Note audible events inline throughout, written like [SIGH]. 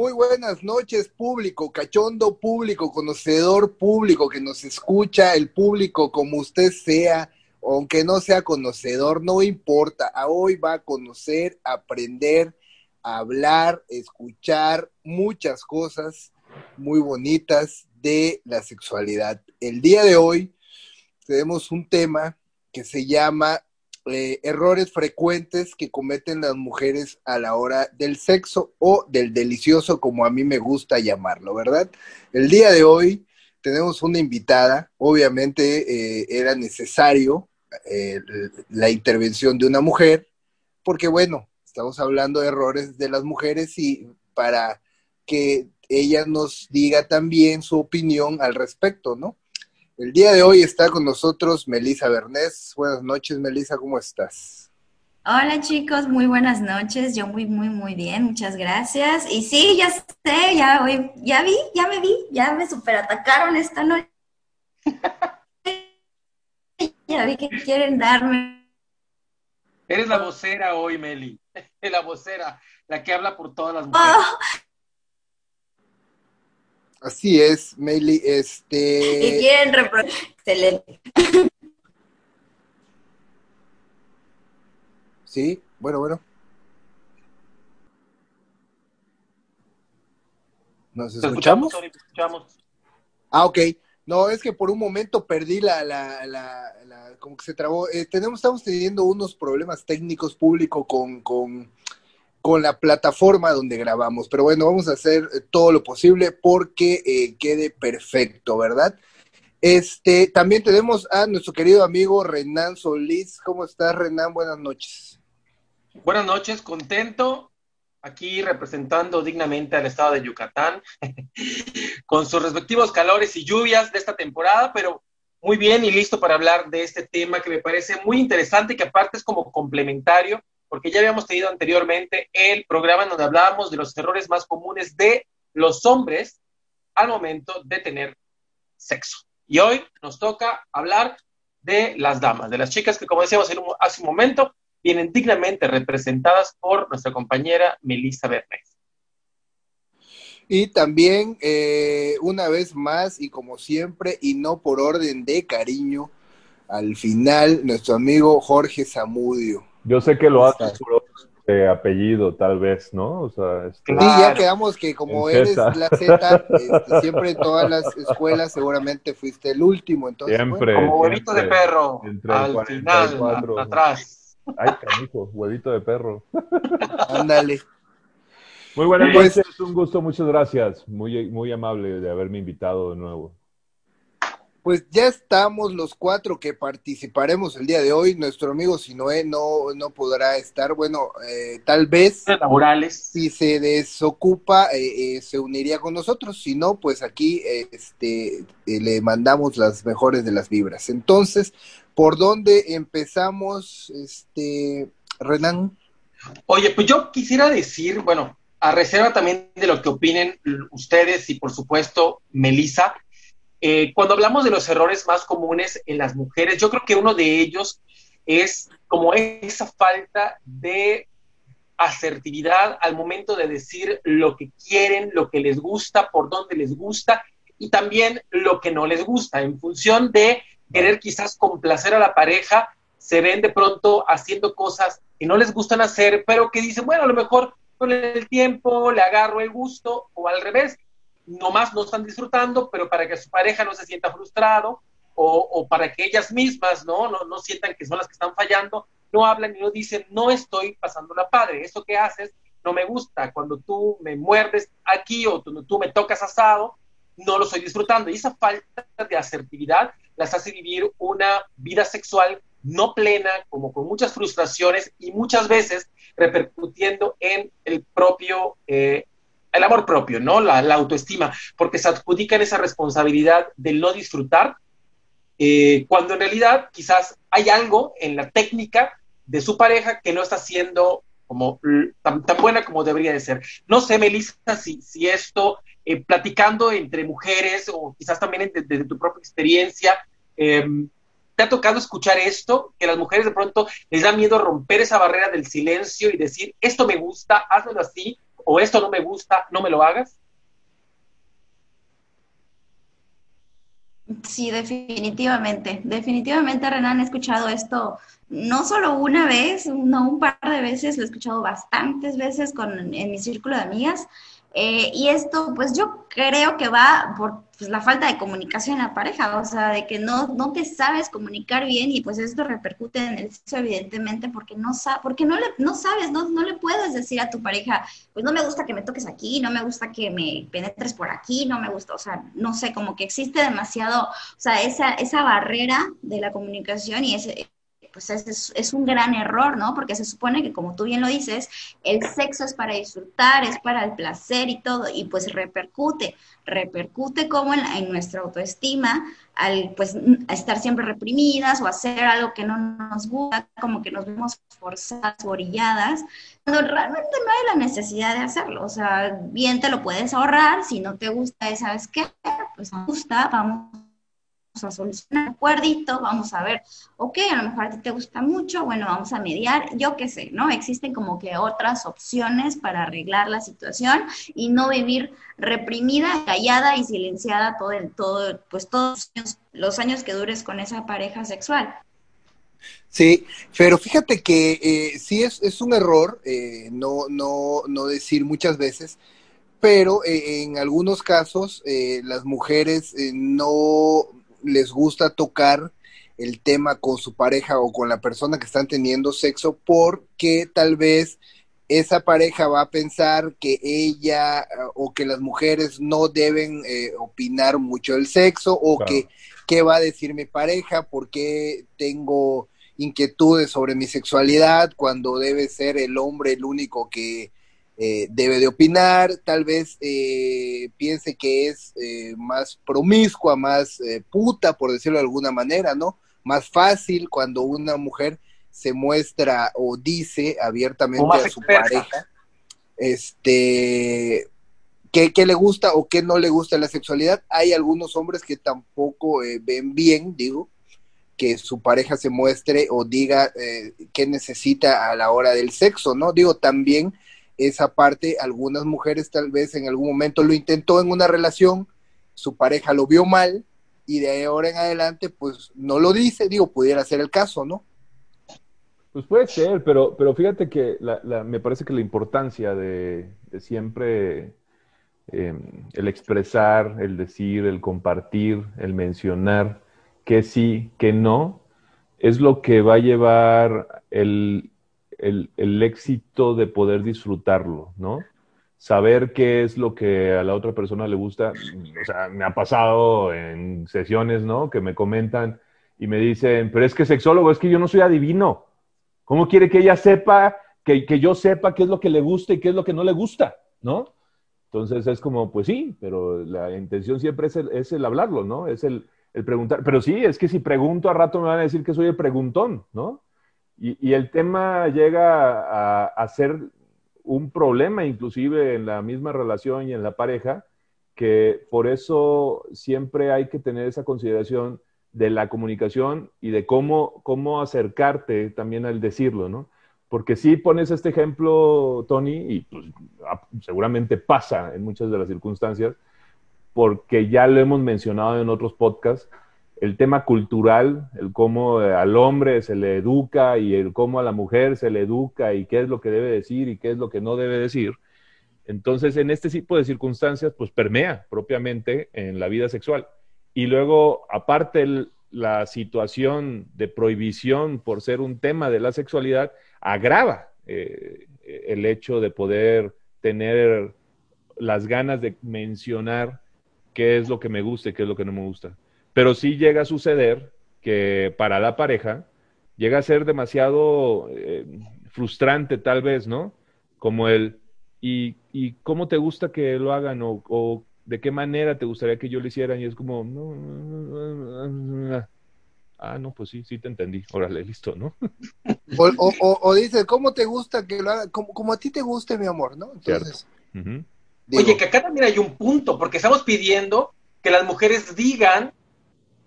Muy buenas noches, público, cachondo público, conocedor público que nos escucha, el público como usted sea, aunque no sea conocedor, no importa. Hoy va a conocer, aprender, hablar, escuchar muchas cosas muy bonitas de la sexualidad. El día de hoy tenemos un tema que se llama eh, errores frecuentes que cometen las mujeres a la hora del sexo o del delicioso, como a mí me gusta llamarlo, ¿verdad? El día de hoy tenemos una invitada, obviamente eh, era necesario eh, la intervención de una mujer, porque bueno, estamos hablando de errores de las mujeres y para que ella nos diga también su opinión al respecto, ¿no? El día de hoy está con nosotros Melisa Bernés. Buenas noches, Melisa, ¿cómo estás? Hola chicos, muy buenas noches. Yo muy, muy, muy bien, muchas gracias. Y sí, ya sé, ya hoy, ya vi, ya me vi, ya me superatacaron esta noche. [LAUGHS] ya vi que quieren darme. Eres la vocera hoy, Meli. [LAUGHS] La vocera, la que habla por todas las mujeres. Oh, Así es, Meili, este... Y quieren reproducir. Excelente. Sí, bueno, bueno. ¿Nos escuchamos? escuchamos? Ah, ok. No, es que por un momento perdí la, la, la, la como que se trabó. Eh, tenemos, estamos teniendo unos problemas técnicos públicos con, con con la plataforma donde grabamos. Pero bueno, vamos a hacer eh, todo lo posible porque eh, quede perfecto, ¿verdad? Este, también tenemos a nuestro querido amigo Renan Solís. ¿Cómo estás, Renan? Buenas noches. Buenas noches, contento aquí representando dignamente al estado de Yucatán, [LAUGHS] con sus respectivos calores y lluvias de esta temporada, pero muy bien y listo para hablar de este tema que me parece muy interesante, que aparte es como complementario porque ya habíamos tenido anteriormente el programa en donde hablábamos de los errores más comunes de los hombres al momento de tener sexo. Y hoy nos toca hablar de las damas, de las chicas que, como decíamos hace un momento, vienen dignamente representadas por nuestra compañera Melissa Bernays. Y también, eh, una vez más, y como siempre, y no por orden de cariño, al final, nuestro amigo Jorge Zamudio. Yo sé que lo haces por de apellido, tal vez, ¿no? O sea, este, Sí, ya quedamos que como eres la Z, este, siempre en todas las escuelas seguramente fuiste el último, entonces. Siempre. como huevito de perro, al final, atrás. Ay, canijo, huevito de perro. Ándale. Muy buenas pues noches, un gusto, muchas gracias. Muy, muy amable de haberme invitado de nuevo. Pues ya estamos los cuatro que participaremos el día de hoy. Nuestro amigo Sinoé no, no podrá estar. Bueno, eh, tal vez. Laborales. Si se desocupa, eh, eh, se uniría con nosotros. Si no, pues aquí este, le mandamos las mejores de las vibras. Entonces, ¿por dónde empezamos, este, Renan? Oye, pues yo quisiera decir, bueno, a reserva también de lo que opinen ustedes y por supuesto Melissa eh, cuando hablamos de los errores más comunes en las mujeres, yo creo que uno de ellos es como esa falta de asertividad al momento de decir lo que quieren, lo que les gusta, por dónde les gusta y también lo que no les gusta. En función de querer quizás complacer a la pareja, se ven de pronto haciendo cosas que no les gustan hacer, pero que dicen, bueno, a lo mejor con el tiempo le agarro el gusto o al revés, nomás no están disfrutando, pero para que su pareja no se sienta frustrado o, para que ellas mismas ¿no? ¿no? No, sientan que son las que están fallando, no hablan y no dicen, no estoy pasando la padre, eso que haces no me gusta, cuando tú me muerdes aquí o tú, tú me tocas asado, no lo estoy disfrutando. Y esa falta de asertividad las hace vivir una vida sexual no plena, como con muchas frustraciones y muchas veces repercutiendo en el propio, eh, el amor propio, ¿no? La, autoestima, porque se adjudican esa responsabilidad de no disfrutar, eh, cuando en realidad quizás hay algo en la técnica de su pareja que no está siendo como tan, buena como debería de ser. No sé, Melissa, si, si esto, eh, platicando entre mujeres o quizás también desde tu propia experiencia, em, ¿te ha tocado escuchar esto? Que las mujeres de pronto les da miedo romper esa barrera del silencio y decir, esto me gusta, hazlo así, o esto no me gusta, no me lo hagas. Sí, definitivamente. Definitivamente, Renan, he escuchado esto no solo una vez, no un par de veces, lo he escuchado bastantes veces con, en mi círculo de amigas. Eh, y esto, pues yo creo que va por pues, la falta de comunicación en la pareja, o sea, de que no, no te sabes comunicar bien y pues esto repercute en el sexo evidentemente porque no, porque no, le, no sabes, no, no le puedes decir a tu pareja, pues no me gusta que me toques aquí, no me gusta que me penetres por aquí, no me gusta, o sea, no sé, como que existe demasiado, o sea, esa, esa barrera de la comunicación y ese pues es, es, un gran error, ¿no? Porque se supone que, como tú bien lo dices, el sexo es para disfrutar, es para el placer y todo, y pues repercute, repercute como en, en nuestra autoestima, al pues estar siempre reprimidas o hacer algo que no nos gusta, como que nos vemos forzadas orilladas, cuando realmente no hay la necesidad de hacerlo, o sea, bien te lo puedes ahorrar, si no te gusta, ¿sabes qué? Pues gusta, vamos a solucionar acuerdito, vamos a ver, ok, a lo mejor a ti te gusta mucho, bueno, vamos a mediar, yo qué sé, ¿no? Existen como que otras opciones para arreglar la situación y no vivir reprimida, callada y silenciada todo el, todo, pues todos los años, que dures con esa pareja sexual. Sí, pero fíjate que eh, sí es, es un error eh, no, no, no decir muchas veces, pero eh, en algunos casos las mujeres no les gusta tocar el tema con su pareja o con la persona que están teniendo sexo porque tal vez esa pareja va a pensar que ella o que las mujeres no deben eh, opinar mucho del sexo o que qué va a decir mi pareja, porque tengo inquietudes sobre mi sexualidad cuando debe ser el hombre el único que eh, debe de opinar, tal vez eh, piense que es eh, más promiscua, más puta, por decirlo de alguna manera, ¿no? Más fácil cuando una mujer se muestra o dice abiertamente a su pareja, este, qué, le gusta o qué no le gusta la sexualidad. Hay algunos hombres que tampoco ven bien, digo, que su pareja se muestre o diga qué necesita a la hora del sexo, ¿no? Digo, también esa parte, algunas mujeres tal vez en algún momento lo intentó en una relación, su pareja lo vio mal y de ahora en adelante pues no lo dice, digo, pudiera ser el caso, ¿no? Pues puede ser, pero, pero fíjate que me parece que la importancia de, siempre em, el expresar, el decir, el compartir, el mencionar que sí, que no, es lo que va a llevar el, el, éxito de poder disfrutarlo, ¿no? Saber qué es lo que a la otra persona le gusta. O sea, me ha pasado en sesiones, ¿no? Que me comentan y me dicen, pero es que sexólogo, es que yo no soy adivino. ¿Cómo quiere que ella sepa, que, yo sepa qué es lo que le gusta y qué es lo que no le gusta, ¿no? Entonces es como, pues sí, pero la intención siempre es el, es el hablarlo, ¿no? Es el, el, preguntar. Pero sí, es que si pregunto a rato me van a decir que soy el preguntón, ¿no? Y, el tema llega a, ser un problema inclusive en la misma relación y en la pareja, que por eso siempre hay que tener esa consideración de la comunicación y de cómo, cómo acercarte también al decirlo, ¿no? Porque si pones este ejemplo, Tony, y pues, seguramente pasa en muchas de las circunstancias, porque ya lo hemos mencionado en otros podcasts, el tema cultural, el cómo eh, al hombre se le educa y el cómo a la mujer se le educa y qué es lo que debe decir y qué es lo que no debe decir. Entonces, en este tipo de circunstancias, pues permea propiamente en la vida sexual. Y luego, aparte, la situación de prohibición por ser un tema de la sexualidad agrava eh, el hecho de poder tener las ganas de mencionar qué es lo que me gusta y qué es lo que no me gusta. Pero sí llega a suceder que para la pareja llega a ser demasiado eh, frustrante tal vez, ¿no? Como el, ¿y, ¿y, cómo te gusta que lo hagan? O, o, de qué manera te gustaría que yo lo hicieran? Y es como, no, ah, no, pues sí, sí te entendí, órale, listo, ¿no? O, o, o dice, ¿cómo te gusta que lo haga? Como, como, a ti te guste, mi amor, ¿no? Entonces, uh -huh. digo, Oye, que acá también hay un punto, porque estamos pidiendo que las mujeres digan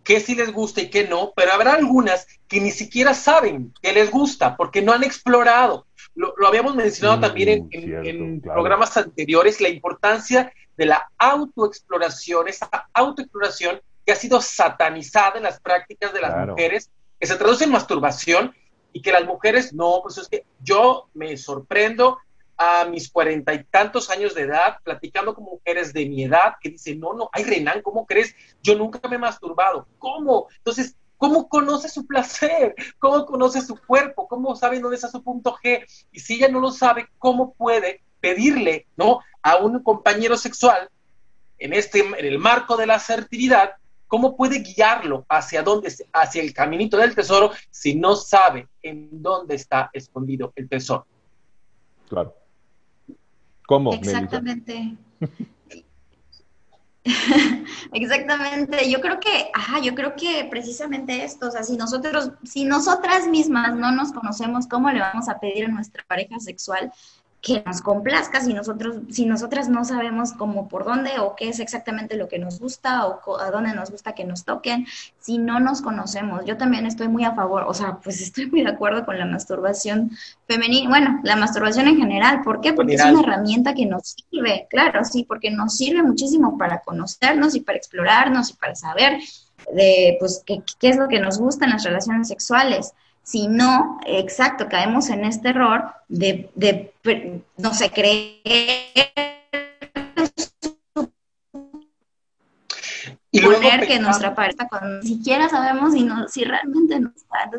qué sí les gusta y qué no, pero habrá algunas que ni siquiera saben qué les gusta, porque no han explorado. Lo, lo habíamos mencionado mm, también en, cierto, en claro. programas anteriores, la importancia de la autoexploración, esa autoexploración que ha sido satanizada en las prácticas de las claro. mujeres, que se traduce en masturbación y que las mujeres, no, pues es que yo me sorprendo a mis cuarenta y tantos años de edad, platicando con mujeres de mi edad, que dicen, no, no, ay, Renan, ¿cómo crees? Yo nunca me he masturbado. ¿Cómo? Entonces, ¿cómo conoce su placer? ¿Cómo conoce su cuerpo? ¿Cómo sabe dónde está su punto G? Y si ella no lo sabe, ¿cómo puede pedirle, ¿no? A un compañero sexual, en, este, en el marco de la asertividad, ¿cómo puede guiarlo hacia dónde, hacia el caminito del tesoro si no sabe en dónde está escondido el tesoro? Claro. ¿Cómo? Exactamente. [LAUGHS] Exactamente, yo creo que, ajá, yo creo que precisamente esto, o sea, si nosotros, si nosotras mismas no nos conocemos, ¿cómo le vamos a pedir a nuestra pareja sexual que nos complazca si nosotros, si nosotras no sabemos cómo por dónde o qué es exactamente lo que nos gusta o a dónde nos gusta que nos toquen, si no nos conocemos. Yo también estoy muy a favor, o sea, pues estoy muy de acuerdo con la masturbación femenina, bueno, la masturbación en general, ¿por qué? Porque general. es una herramienta que nos sirve, claro, sí, porque nos sirve muchísimo para conocernos y para explorarnos y para saber de, pues, qué, qué es lo que nos gusta en las relaciones sexuales. Si no, exacto, caemos en este error de, de no sé, creer y poner que nuestra pareja cuando ni siquiera sabemos si, no, si realmente nos está.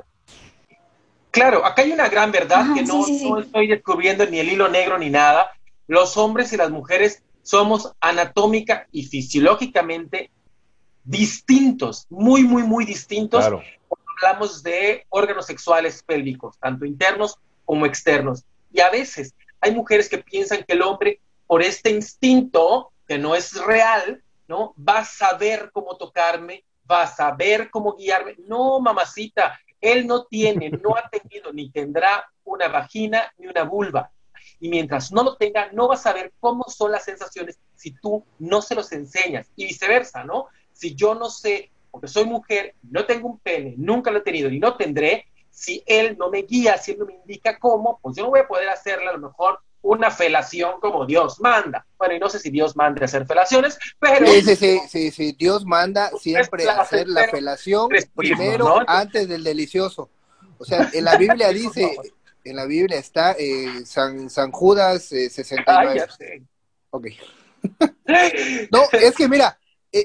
Claro, acá hay una gran verdad Ajá, que no, sí, sí, no sí. estoy descubriendo ni el hilo negro ni nada. Los hombres y las mujeres somos anatómica y fisiológicamente distintos, muy, muy, muy distintos. Claro hablamos de órganos sexuales pélvicos, tanto internos como externos. Y a veces hay mujeres que piensan que el hombre, por este instinto, que no es real, ¿no? Va a saber cómo tocarme, va a saber cómo guiarme. No, mamacita, él no tiene, no ha tenido ni tendrá una vagina ni una vulva. Y mientras no lo tenga, no va a saber cómo son las sensaciones si tú no se los enseñas. Y viceversa, ¿no? Si yo no sé porque soy mujer, no tengo un pene, nunca lo he tenido y no tendré, si él no me guía, si él no me indica cómo, pues yo no voy a poder hacerle a lo mejor una felación como Dios manda. Bueno, y no sé si Dios manda hacer felaciones, pero... Sí, sí, sí, sí, sí. Dios manda siempre hacer la felación primero ¿no? antes del delicioso. O sea, en la Biblia [LAUGHS] dice, en la Biblia está eh, San, San Judas eh, 69. Ay, ok. [LAUGHS] no, es que mira,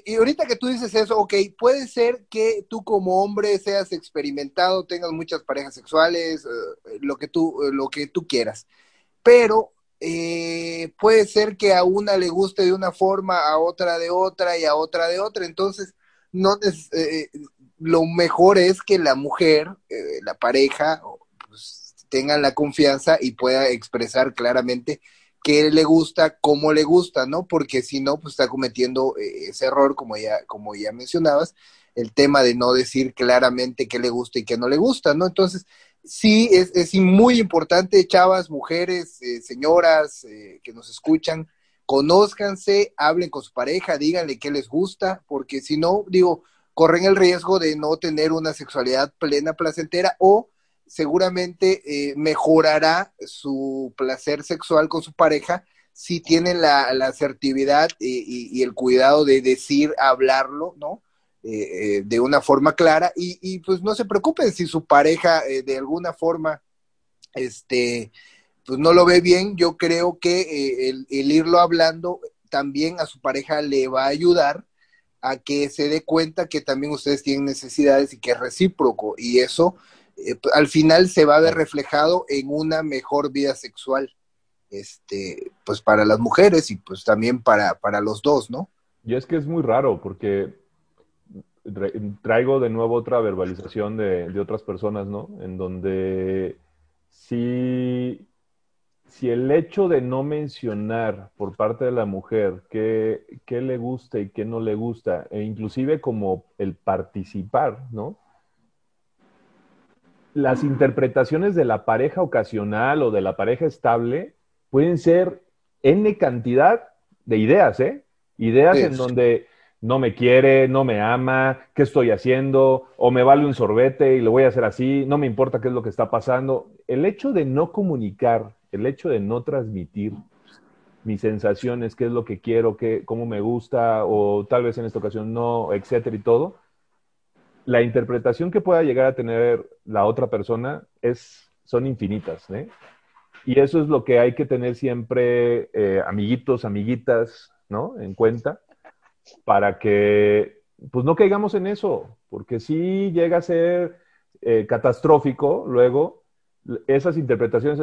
y ahorita que tú dices eso, ok, puede ser que tú como hombre seas experimentado, tengas muchas parejas sexuales, eh, lo, que tú, eh, lo que tú quieras, pero eh, puede ser que a una le guste de una forma, a otra de otra y a otra de otra, entonces no es, eh, lo mejor es que la mujer, la pareja, pues, la confianza y pueda expresar claramente qué le gusta, cómo le gusta, ¿no? Porque si no, pues está cometiendo eh, ese error, como ya, como ya mencionabas, el tema de no decir claramente qué le gusta y qué no le gusta, ¿no? Entonces, sí, es, es muy importante, chavas, mujeres, eh, señoras eh, que nos escuchan, conózcanse, hablen con su pareja, díganle qué les gusta, porque si no, digo, corren el riesgo de no tener una sexualidad plena, placentera o seguramente eh, mejorará su placer sexual con su pareja si tiene la, la asertividad y, el cuidado de decir, hablarlo, ¿no? Eh, eh, de una forma clara y, y, pues no se preocupen si su pareja eh, de alguna forma, este, pues no lo ve bien, yo creo que eh, el, el irlo hablando también a su pareja le va a ayudar a que se dé cuenta que también ustedes tienen necesidades y que es recíproco y eso eh, al final se va a ver reflejado en una mejor vida sexual, este, pues para las mujeres y pues también para, para los dos, ¿no? Y es que es muy raro porque traigo de nuevo otra verbalización de, de otras personas, ¿no? En donde si, si el hecho de no mencionar por parte de la mujer qué, qué le gusta y qué no le gusta, e inclusive como el participar, ¿no? Las interpretaciones de la pareja ocasional o de la pareja estable pueden ser N cantidad de ideas, ¿eh? Ideas en donde no me quiere, no me ama, qué estoy haciendo, o me vale un sorbete y lo voy a hacer así, no me importa qué es lo que está pasando. El hecho de no comunicar, el hecho de no transmitir mis sensaciones, qué es lo que quiero, qué, cómo me gusta, o tal vez en esta ocasión no, etcétera y todo, la interpretación que pueda llegar a tener la otra persona es, son infinitas, ¿eh? Y eso es lo que hay que tener siempre, eh, amiguitos, amiguitas, ¿no? En cuenta para que pues no caigamos en eso, porque si llega a ser eh, catastrófico luego esas interpretaciones,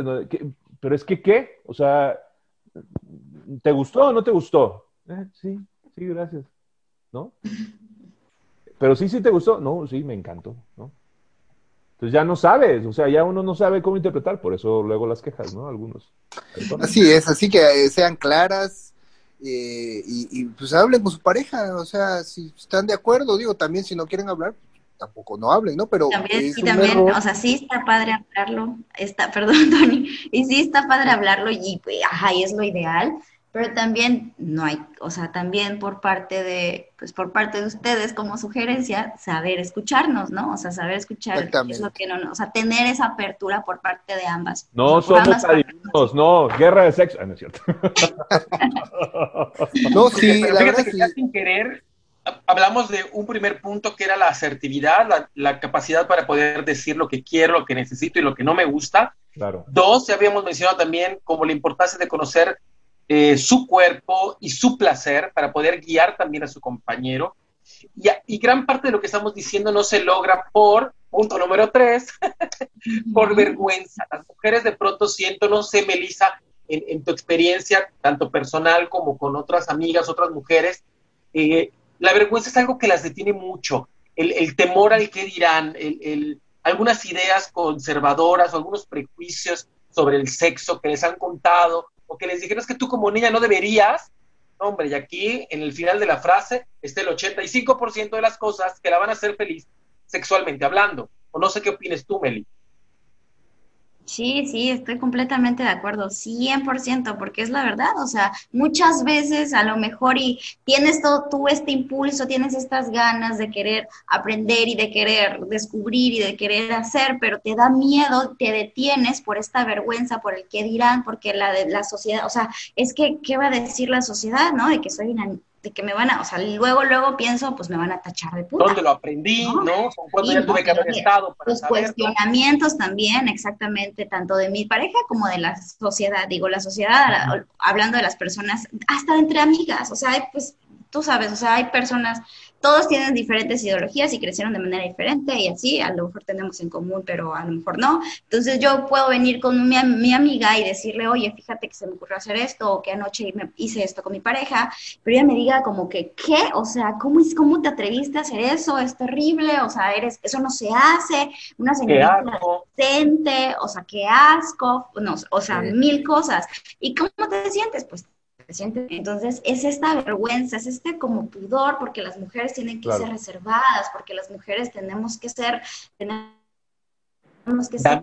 pero es que qué, o sea, ¿te gustó o no te gustó? Eh, sí, sí, gracias, ¿no? Pero sí, sí te gustó, no, sí, me encantó, ¿no? Entonces ya no sabes, o sea, ya uno no sabe cómo interpretar, por eso luego las quejas, ¿no? Algunos. Así es, así que eh, sean claras, eh, y, pues hablen con su pareja, o sea, si están de acuerdo, digo, también si no quieren hablar, tampoco no hablen, ¿no? Pero también, sí, también, o sea, sí está padre hablarlo, está, [LAUGHS] perdón, Tony, y sí está padre hablarlo y, ajá, y es lo ideal, pero también no hay, o sea, también por parte de, pues por parte de ustedes como sugerencia, saber escucharnos, ¿no? O sea, saber escuchar es lo que no, o sea, tener esa apertura por parte de ambas. No somos adivinos, no, guerra de sexo, ah, no es cierto. [LAUGHS] no, sí, la verdad que sin querer hablamos de un primer punto que era la asertividad, la, la, capacidad para poder decir lo que quiero, lo que necesito y lo que no me gusta. Claro. Dos, ya habíamos mencionado también como la importancia de conocer eh, su cuerpo y su placer para poder guiar también a su compañero. Y, gran parte de lo que estamos diciendo no se logra por, punto número tres, [LAUGHS] por vergüenza. Las mujeres de pronto siento, no sé, Melissa, en, tu experiencia, tanto personal como con otras amigas, otras mujeres, eh, la vergüenza es algo que las detiene mucho. El, temor al que dirán, el, algunas ideas conservadoras o algunos prejuicios sobre el sexo que les han contado o que les dijeron es que tú como niña no deberías, hombre, y aquí en el final de la frase está el 85% de las cosas que la van a hacer feliz sexualmente hablando. O no sé qué opines tú, Meli. Sí, sí, estoy completamente de acuerdo, 100%, porque es la verdad, o sea, muchas veces a lo mejor y tienes todo tú este impulso, tienes estas ganas de querer aprender y de querer descubrir y de querer hacer, pero te da miedo, te detienes por esta vergüenza, por el qué dirán, porque la de la sociedad, o sea, es que, ¿qué va a decir la sociedad, no? De que soy una que me van a, o sea, luego, luego pienso, pues me van a tachar de puta. ¿Dónde lo aprendí? ¿No? ¿Cuándo ya tuve que haber estado? Para Los cuestionamientos también, exactamente, tanto de mi pareja como de la sociedad. Digo, la sociedad, hablando de las personas, hasta entre amigas, o sea, pues tú sabes, o sea, hay personas todos tienen diferentes ideologías y crecieron de manera diferente y así, a lo mejor tenemos en común, pero a lo mejor no. Entonces yo puedo venir con mi, mi amiga y decirle, oye, fíjate que se me ocurrió hacer esto o que anoche me hice esto con mi pareja, pero ella me diga como que, ¿qué? O sea, ¿cómo, es, cómo te atreviste a hacer eso? Es terrible, o sea, eres, eso no se hace, una señorita decente, o sea, qué asco, no, o sea, mil cosas. ¿Y cómo te sientes? Pues entonces, es esta vergüenza, es este como pudor, porque las mujeres tienen que ser reservadas, porque las mujeres tenemos que ser, tenemos que ser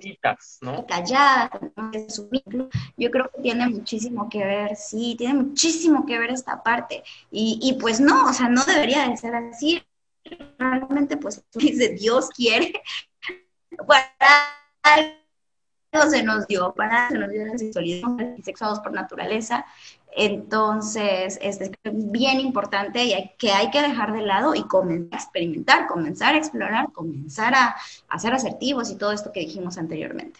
¿no? calladas, tenemos que Yo creo que tiene muchísimo que ver, sí, tiene muchísimo que ver esta parte. Y, y pues no, o sea, no debería de ser así. Realmente, pues, [LAUGHS] dice, Dios quiere, [LAUGHS] para se nos dio, para se nos dio la sexualidad, sexuados por naturaleza, entonces, es bien importante y que hay que dejar de lado y comenzar a experimentar, comenzar a explorar, comenzar a, a ser asertivos y todo esto que dijimos anteriormente.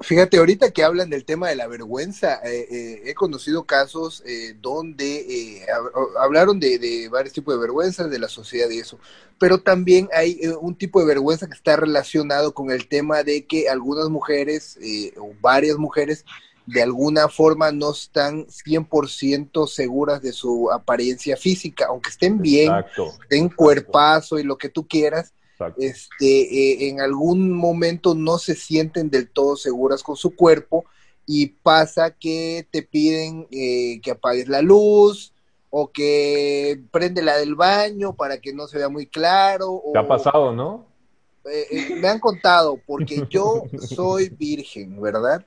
Fíjate, ahorita que hablan del tema de la vergüenza, eh, eh, he conocido casos eh, donde hablaron de, de, varios tipos de vergüenzas de la sociedad y eso, pero también hay un tipo de vergüenza que está relacionado con el tema de que algunas mujeres o varias mujeres de alguna forma no están 100% seguras de su apariencia física, aunque estén bien, estén cuerpazo y lo que tú quieras, este, eh, en algún momento no se sienten del todo seguras con su cuerpo y pasa que te piden eh, que apagues la luz o que prende la del baño para que no se vea muy claro. ¿Te ha pasado, no? Eh, me han contado, porque yo [LAUGHS] soy virgen, ¿verdad?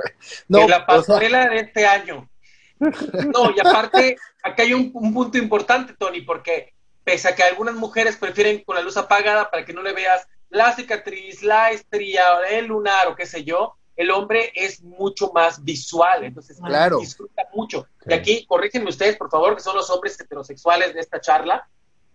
[LAUGHS] No, la pasarela de este año. [LAUGHS] No, y aparte, acá hay un, punto importante, Tony, porque pese a que algunas mujeres prefieren con la luz apagada para que no le veas la cicatriz, la estría, el lunar o qué sé yo, el hombre es mucho más visual, entonces claro. disfruta mucho. Y aquí, corrígenme ustedes, por favor, que son los hombres heterosexuales de esta charla.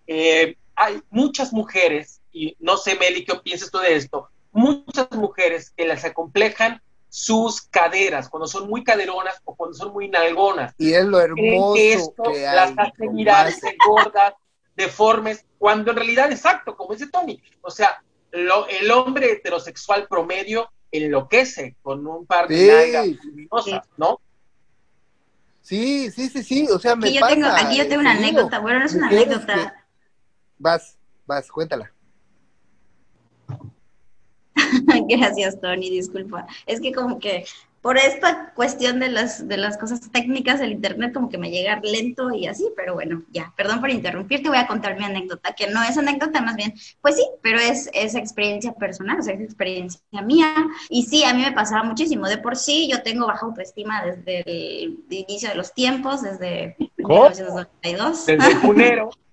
Eh, hay muchas mujeres, y no sé, Meli, ¿qué piensas tú de esto? Muchas mujeres que las acomplejan sus caderas, cuando son muy caderonas o cuando son muy nalgonas. Y es lo hermoso que esto las hace mirarse gordas, deformes, cuando en realidad, exacto, como dice Tony, o sea, el hombre heterosexual promedio enloquece con un par de nalgas luminosas, ¿no? Sí, sí, sí, sí, o sea, me aquí yo Tengo, aquí yo tengo una anécdota, bueno, no es una anécdota. Vas, vas, cuéntala. [LAUGHS] Gracias, Tony, disculpa. Es que como que por esta cuestión de las, de las cosas técnicas del Internet como que me llega lento y así, pero bueno, ya, perdón por interrumpirte, voy a contar mi anécdota, que no es anécdota, más bien, pues sí, pero es, es experiencia personal, o sea, es experiencia mía, y sí, a mí me pasaba muchísimo, de por sí yo tengo baja autoestima desde el inicio de los tiempos, desde 1992. Desde el junero. [LAUGHS]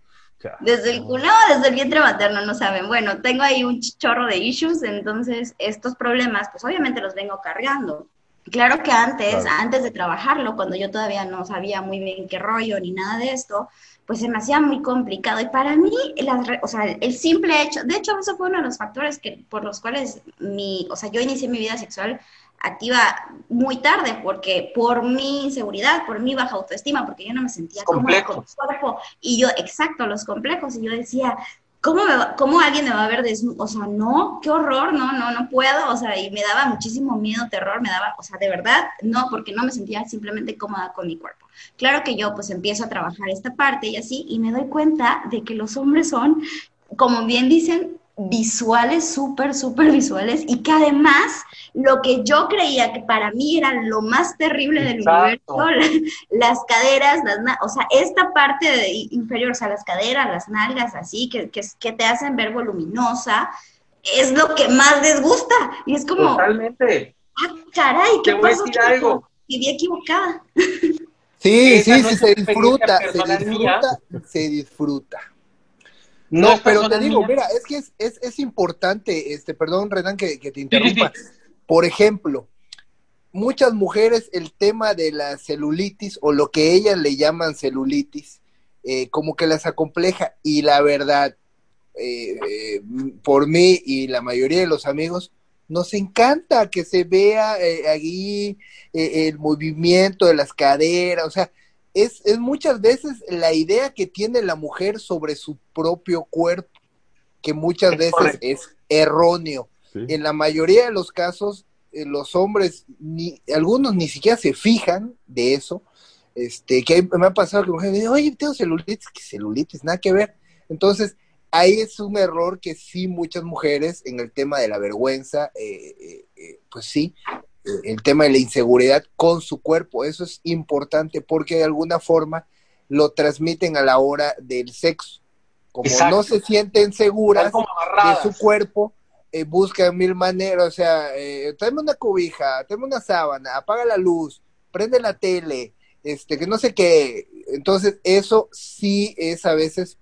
Desde el culo, desde el vientre materno, no saben. Bueno, tengo ahí un chorro de issues, entonces estos problemas, pues obviamente los vengo cargando. Claro que antes, antes de trabajarlo, cuando yo todavía no sabía muy bien qué rollo ni nada de esto, pues se me hacía muy complicado. Y para mí, las, o sea, el simple hecho, de hecho, eso fue uno de los factores que, por los cuales mi, o sea, yo inicié mi vida sexual activa muy tarde, porque por mi inseguridad, por mi baja autoestima, porque yo no me sentía cómoda con mi cuerpo, y yo, exacto, los complejos, y yo decía, ¿cómo, me ¿cómo alguien me va a ver desnudo? O sea, no, qué horror, no, no, no puedo, o sea, y me daba muchísimo miedo, terror, me daba, o sea, de verdad, no, porque no me sentía simplemente cómoda con mi cuerpo. Claro que yo pues empiezo a trabajar esta parte y así, y me doy cuenta de que los hombres son, como bien dicen, visuales, súper, súper visuales, y que además lo que yo creía que para mí era lo más terrible del universo, [LAUGHS] las caderas, las, o sea, esta parte inferior, o sea, las caderas, las nalgas, así, que, que, te hacen ver voluminosa, es lo que más les gusta. Y es como... Totalmente. Ah, caray, ¿qué pasó? Algo. Viví equivocada. Sí, sí, sí, se disfruta, se disfruta, se disfruta. No, pero te digo, mira, es que es, es, es, importante, este, perdón, Renan, que, que te interrumpa. Por ejemplo, muchas mujeres el tema de la celulitis o lo que ellas le llaman celulitis, eh, como que las acompleja. Y la verdad, eh, eh, por mí y la mayoría de los amigos, nos encanta que se vea allí el movimiento de las caderas, o sea, es, es muchas veces la idea que tiene la mujer sobre su propio cuerpo, que muchas veces es erróneo. En la mayoría de los casos, eh, los hombres, ni, algunos ni siquiera se fijan de eso. Este, que me ha pasado que mujeres me dicen, oye, tengo celulitis, que celulitis, nada que ver. Entonces, ahí es un error que sí muchas mujeres en el tema de la vergüenza, eh, eh, pues sí, el tema de la inseguridad con su cuerpo, eso es importante porque de alguna forma lo transmiten a la hora del sexo. Como no se sienten seguras de su cuerpo, eh, busca mil maneras, o sea, eh, tráeme una cobija, tráeme una sábana, apaga la luz, prende la tele, este, que no sé qué. Entonces, eso sí es a veces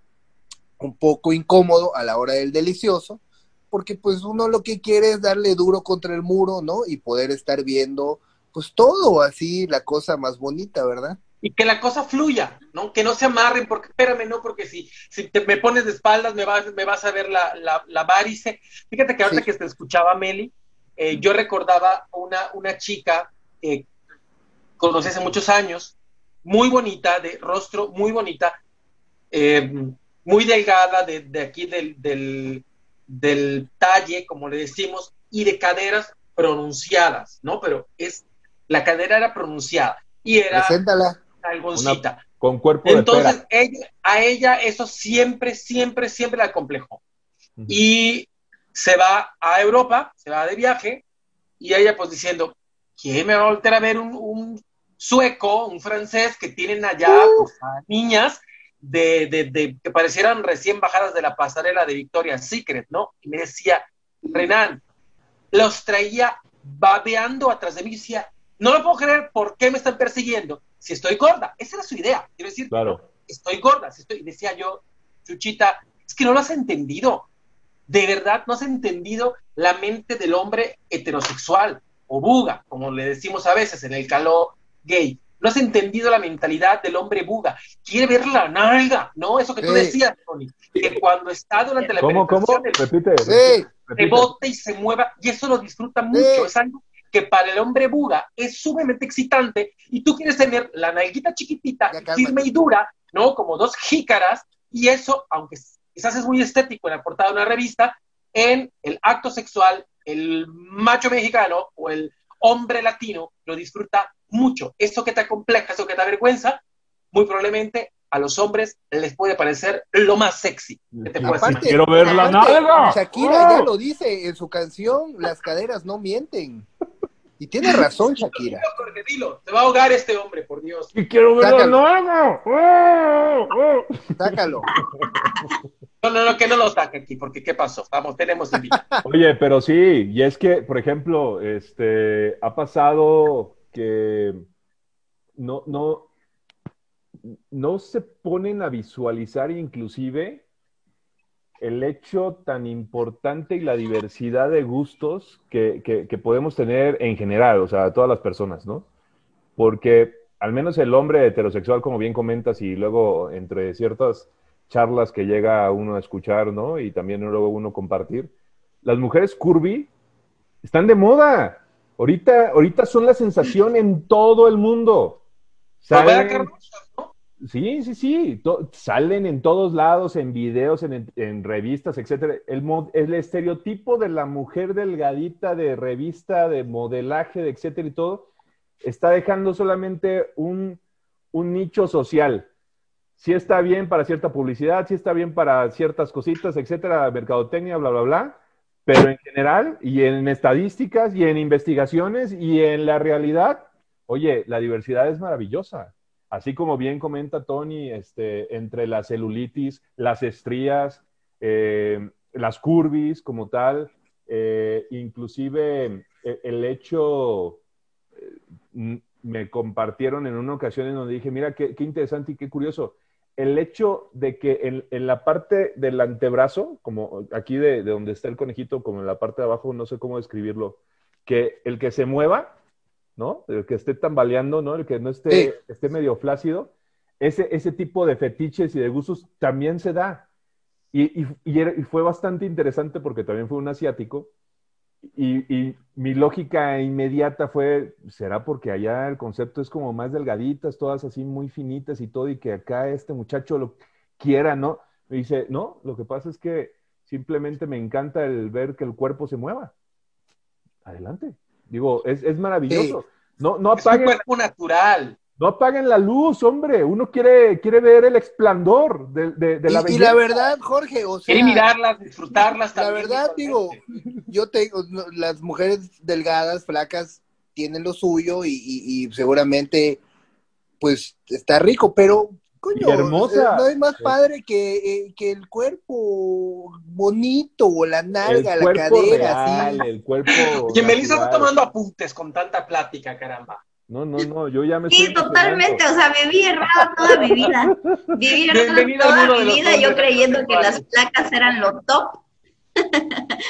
un poco incómodo a la hora del delicioso, porque pues uno lo que quiere es darle duro contra el muro, ¿no? Y poder estar viendo, pues todo así, la cosa más bonita, ¿verdad? y que la cosa fluya, ¿no? Que no se amarren, porque espérame, no, porque si, si te, me pones de espaldas me vas, me vas a ver la, la, la varice. Fíjate que ahorita que te escuchaba Meli, eh, yo recordaba una, una chica que conocí hace muchos años, muy bonita, de rostro muy bonita, eh, muy delgada, de, de aquí del, del, del talle, como le decimos, y de caderas pronunciadas, ¿no? Pero es La cadera era pronunciada y era Preséntala. algoncita. Con cuerpo de Entonces, pera. ella- a ella eso siempre, siempre, siempre la acomplejó. Ujú. Y se va a Europa, se va de viaje, y ella pues diciendo, ¿quién me va a volver a ver un, un sueco, un francés que tienen allá pues, a niñas de, de- de- que parecieran recién bajadas de la pasarela de Victoria's Secret, ¿no? Y me decía, Renan, los traía babeando atrás de mí y decía, no lo puedo creer, ¿por qué me están persiguiendo? Si estoy gorda, esa era su idea, quiero decir, Claro. estoy gorda, si estoy, y decía yo, Chuchita, es que no lo has entendido. De verdad no has entendido la mente del hombre heterosexual o buga, como le decimos a veces en el calor gay. No has entendido la mentalidad del hombre buga. Quiere ver la nalga, ¿no? Eso que tú Sí. decías, Tony. Que cuando está durante la ¿Cómo, cómo? penetración, el Repite. Sí. repite. rebote y se mueva, y eso lo disfruta mucho. Sí. Es algo que para el hombre buga es sumamente excitante, y tú quieres tener la nalguita chiquitita, Ya, firme y dura, ¿no? Como dos jícaras, y eso, aunque quizás es muy estético en la portada de una revista, en el acto sexual, el macho mexicano o el hombre latino lo disfruta mucho. Eso que te acompleja, eso que te avergüenza, muy probablemente a los hombres les puede parecer lo más sexy que te imaginar. Quiero ver la Aparte, nalga. Shakira ya ¡Oh! lo dice en su canción, las caderas no mienten. Y tiene razón Shakira. Jorge, dilo, te va a ahogar este hombre, por Dios. Y quiero ver Sácalo. la nalga. ¡Oh! ¡Oh! Sácalo. No, no, no, que no lo saque aquí, porque ¿qué pasó? Vamos, tenemos invitado. Oye, pero sí, y es que, por ejemplo, este, ha pasado que no, no, no se ponen a visualizar inclusive el hecho tan importante y la diversidad de gustos que, que- podemos tener en general, o sea, todas las personas, ¿no? Porque al menos el hombre heterosexual, como bien comentas, y luego entre ciertas charlas que llega uno a escuchar, ¿no? Y también luego uno compartir, las mujeres curvy están de moda. Ahorita, ahorita son la sensación en todo el mundo. Vaya Salen- Carlos, ¿no? Sí, sí, sí. To- salen en todos lados, en videos, en, en revistas, etcétera. El, el estereotipo de la mujer delgadita de revista, de modelaje, de etcétera y todo, está dejando solamente un, un nicho social. Sí está bien para cierta publicidad, sí está bien para ciertas cositas, etcétera, mercadotecnia, bla, bla, bla. Pero en general, y en estadísticas, y en investigaciones, y en la realidad, oye, la diversidad es maravillosa. Así como bien comenta Tony, este, entre la celulitis, las estrías, eh, las curvis como tal, eh, inclusive eh, el hecho, me compartieron en una ocasión en donde dije, mira, qué interesante y qué curioso, el hecho de que en, en la parte del antebrazo, como aquí de, de donde está el conejito, como en la parte de abajo, no sé cómo describirlo, que el que se mueva, ¿no? El que esté tambaleando, ¿no? El que no esté, Sí. esté medio flácido, ese, ese tipo de fetiches y de gustos también se da. Y, y- y era- y fue bastante interesante porque también fue un asiático. Y, y mi lógica inmediata fue, ¿será porque allá el concepto es como más delgaditas, todas así muy finitas y todo, y que acá este muchacho lo quiera, ¿no? Me dice, no, lo que pasa es que simplemente me encanta el ver que el cuerpo se mueva. Adelante. Digo, es, es maravilloso. No, no Es un apaguen, cuerpo natural. No apaguen la luz, hombre. Uno quiere, quiere ver el esplendor de, de- de la Y, y la verdad, Jorge, o sea, Quiere mirarlas, disfrutarlas la también. verdad, digo, yo tengo, las mujeres delgadas, flacas, tienen lo suyo y, y- y seguramente, pues, está rico, pero, coño, hermosa. eh, no es más padre que, eh, que el cuerpo bonito o la el nalga, la cadera, real, así. el cuerpo. [LAUGHS] Oye, Melissa está tomando apuntes con tanta plática, caramba. No, no, no, yo ya me Sí, estoy totalmente, o sea, viví errado toda mi vida. Viví al toda mi vida yo creyendo que las placas eran lo top. [LAUGHS]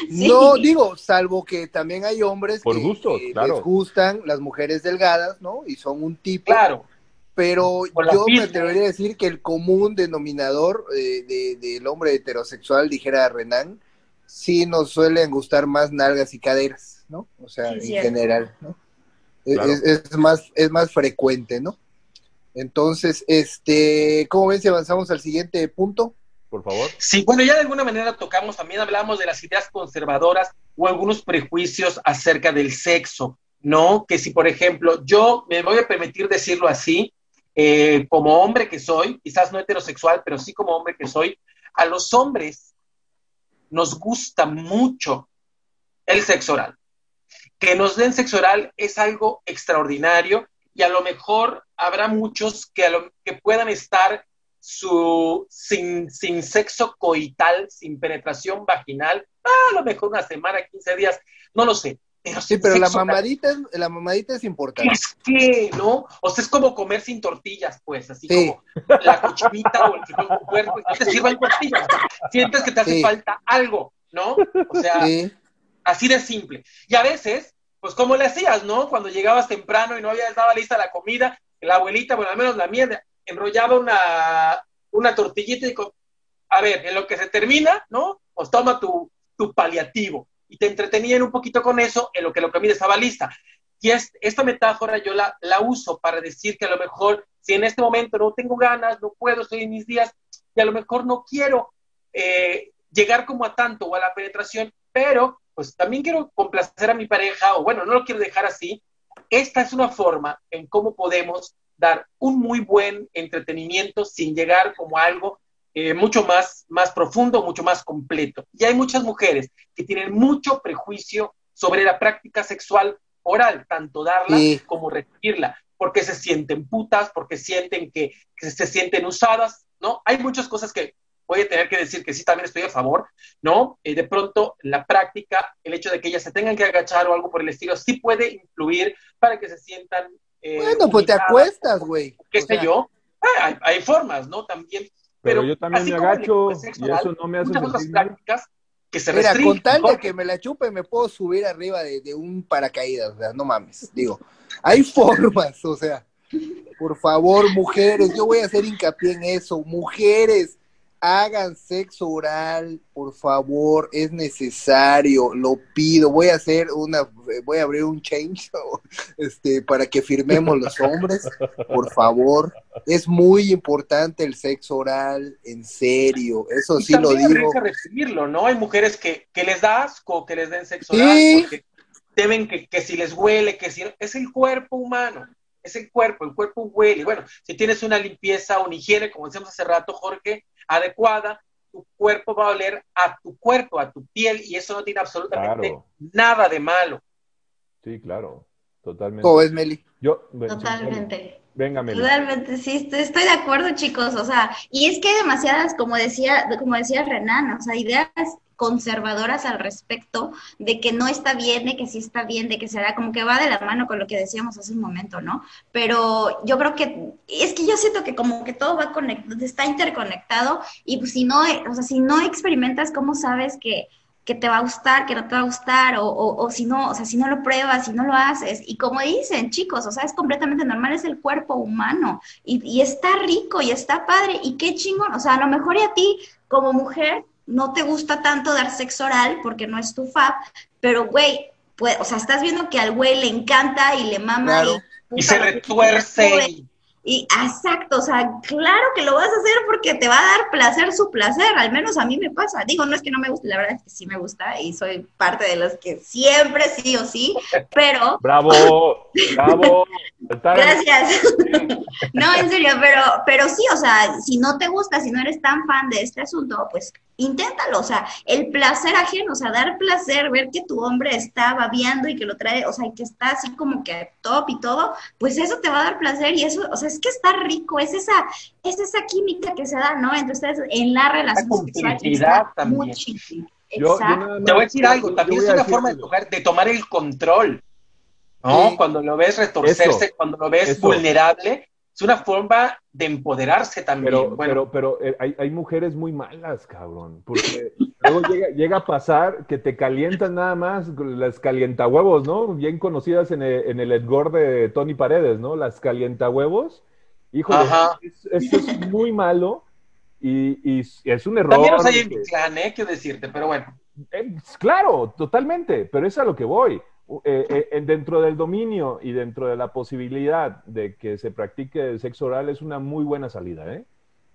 Sí. No, digo, salvo que también hay hombres Por que, gustos, que claro. les gustan las mujeres delgadas, ¿no? Y son un tipo. Claro. Pero Por yo me atrevería a decir que el común denominador eh, de- del hombre heterosexual, dijera Renan, sí nos suelen gustar más nalgas y caderas, ¿no? O sea, Sí, en cierto. general, ¿no? Es- Claro. Es, es más, es más frecuente, ¿no? Entonces, este, ¿cómo ven si avanzamos al siguiente punto? Por favor. Sí, bueno, ya de alguna manera tocamos, también hablamos de las ideas conservadoras o algunos prejuicios acerca del sexo. ¿no? Que si, por ejemplo, yo me voy a permitir decirlo así, eh, como hombre que soy, quizás no heterosexual, pero sí como hombre que soy, a los hombres nos gusta mucho el sexo oral. Que nos den sexo oral es algo extraordinario y a lo mejor habrá muchos que, que puedan estar su, sin, sin sexo coital, sin penetración vaginal, a lo mejor una semana, 15 días, no lo sé. Pero sí, pero la mamadita, es, la mamadita es importante. Es que, ¿no? O sea, es como comer sin tortillas, pues, así como la cochinita o el cuerpo, y no te sirvan tortillas. Sientes que te hace falta algo, ¿no? O sea, así de simple. Y a veces, pues, como le hacías, ¿no? Cuando llegabas temprano y no había estaba lista la comida, la abuelita, bueno, al menos la mía, enrollaba una, una tortillita y con, a ver, en lo que se termina, ¿no? Pues toma tu, tu paliativo. Y te entretenían un poquito con eso en lo que la comida estaba lista. Y es, esta metáfora yo la, la uso para decir que a lo mejor, si en este momento no tengo ganas, no puedo, estoy en mis días, y a lo mejor no quiero eh, llegar como a tanto o a la penetración, pero pues también quiero complacer a mi pareja, o bueno, no lo quiero dejar así. Esta es una forma en cómo podemos dar un muy buen entretenimiento sin llegar como algo eh, mucho más, más profundo, mucho más completo. Y hay muchas mujeres que tienen mucho prejuicio sobre la práctica sexual oral, tanto darla como recibirla, porque se sienten putas, porque sienten que, se sienten usadas, ¿no? Hay muchas cosas que voy a tener que decir que sí, también estoy a favor, ¿no? Eh, de pronto, la práctica, el hecho de que ellas se tengan que agachar o algo por el estilo, sí puede influir para que se sientan eh, bueno, pues te acuestas, güey. ¿Qué sé yo? Ah, hay, formas, ¿no? También. Pero, yo también me agacho y eso no me hace muchas otras prácticas que se Mira, con tal de que me la chupe, me puedo subir arriba de, de un paracaídas, o sea, no mames. Digo, hay formas, o sea, por favor, mujeres, yo voy a hacer hincapié en eso, mujeres, hagan sexo oral, por favor, es necesario, lo pido. Voy a hacer una, voy a abrir un change, [LAUGHS] este, para que firmemos los hombres, por favor. Es muy importante el sexo oral, en serio, eso sí lo digo. que recibirlo, ¿no? Hay mujeres que, que les da asco que les den sexo oral, porque temen que, que si les huele, que si es el cuerpo humano es el cuerpo, el cuerpo huele. Bueno, si tienes una limpieza, una higiene, como decíamos hace rato, Jorge, adecuada, tu cuerpo va a oler a tu cuerpo, a tu piel, y eso no tiene absolutamente nada de malo. Sí, claro, totalmente. ¿Cómo es, Meli? Yo, totalmente. Venga, Meli. Totalmente, sí, estoy de acuerdo, chicos. O sea, y es que hay demasiadas, como decía, como decía Renan, o sea, ideas conservadoras al respecto de que no está bien, de que sí está bien, de que se da, como que va de la mano con lo que decíamos hace un momento, ¿no? Pero yo creo que, es que yo siento que como que todo va conectado, está interconectado y pues si no, o sea, si no experimentas, ¿cómo sabes que, que te va a gustar, que no te va a gustar, o, o, si no, o sea, si no lo pruebas, si no lo haces, y como dicen, chicos, o sea, es completamente normal, es el cuerpo humano, y, y está rico, y está padre, y qué chingón, o sea, a lo mejor y a ti, como mujer, no te gusta tanto dar sexo oral porque no es tu fab, pero güey, pues, o sea, estás viendo que al güey le encanta y le mama y, se retuerce. Y exacto, o sea, claro que lo vas a hacer porque te va a dar placer su placer, al menos a mí me pasa. Digo, no es que no me guste, la verdad es que sí me gusta y soy parte de los que siempre sí o sí, pero... [LAUGHS] Bravo, bravo. Gracias. [LAUGHS] no, en serio, pero, pero sí, o sea, si no te gusta, si no eres tan fan de este asunto, pues inténtalo, o sea, el placer ajeno, o sea, dar placer, ver que tu hombre está babeando y que lo trae, o sea, y que está así como que top y todo, pues eso te va a dar placer y eso, o sea, es que está rico, es esa, es esa química que se da, ¿no? Entre ustedes en la relación sexual. también. Yo, te voy a decir algo, también es una forma de, de tomar el control, ¿no? Cuando lo ves retorcerse, cuando lo ves vulnerable, es una forma de empoderarse también. Pero, pero, pero eh, hay, hay, mujeres muy malas, cabrón. Porque [LAUGHS] luego llega, llega, a pasar que te calientan nada más las calientahuevos, ¿no? Bien conocidas en el, en el Edgor de Tony Paredes, ¿no? Las calientahuevos. Híjole, eso es muy malo y, y, es un error. También los hay en clan, ¿eh? Quiero decirte, pero bueno. Eh, claro, totalmente, pero es a lo que voy. Eh, eh, dentro del dominio y dentro de la posibilidad de que se practique el sexo oral es una muy buena salida, ¿eh?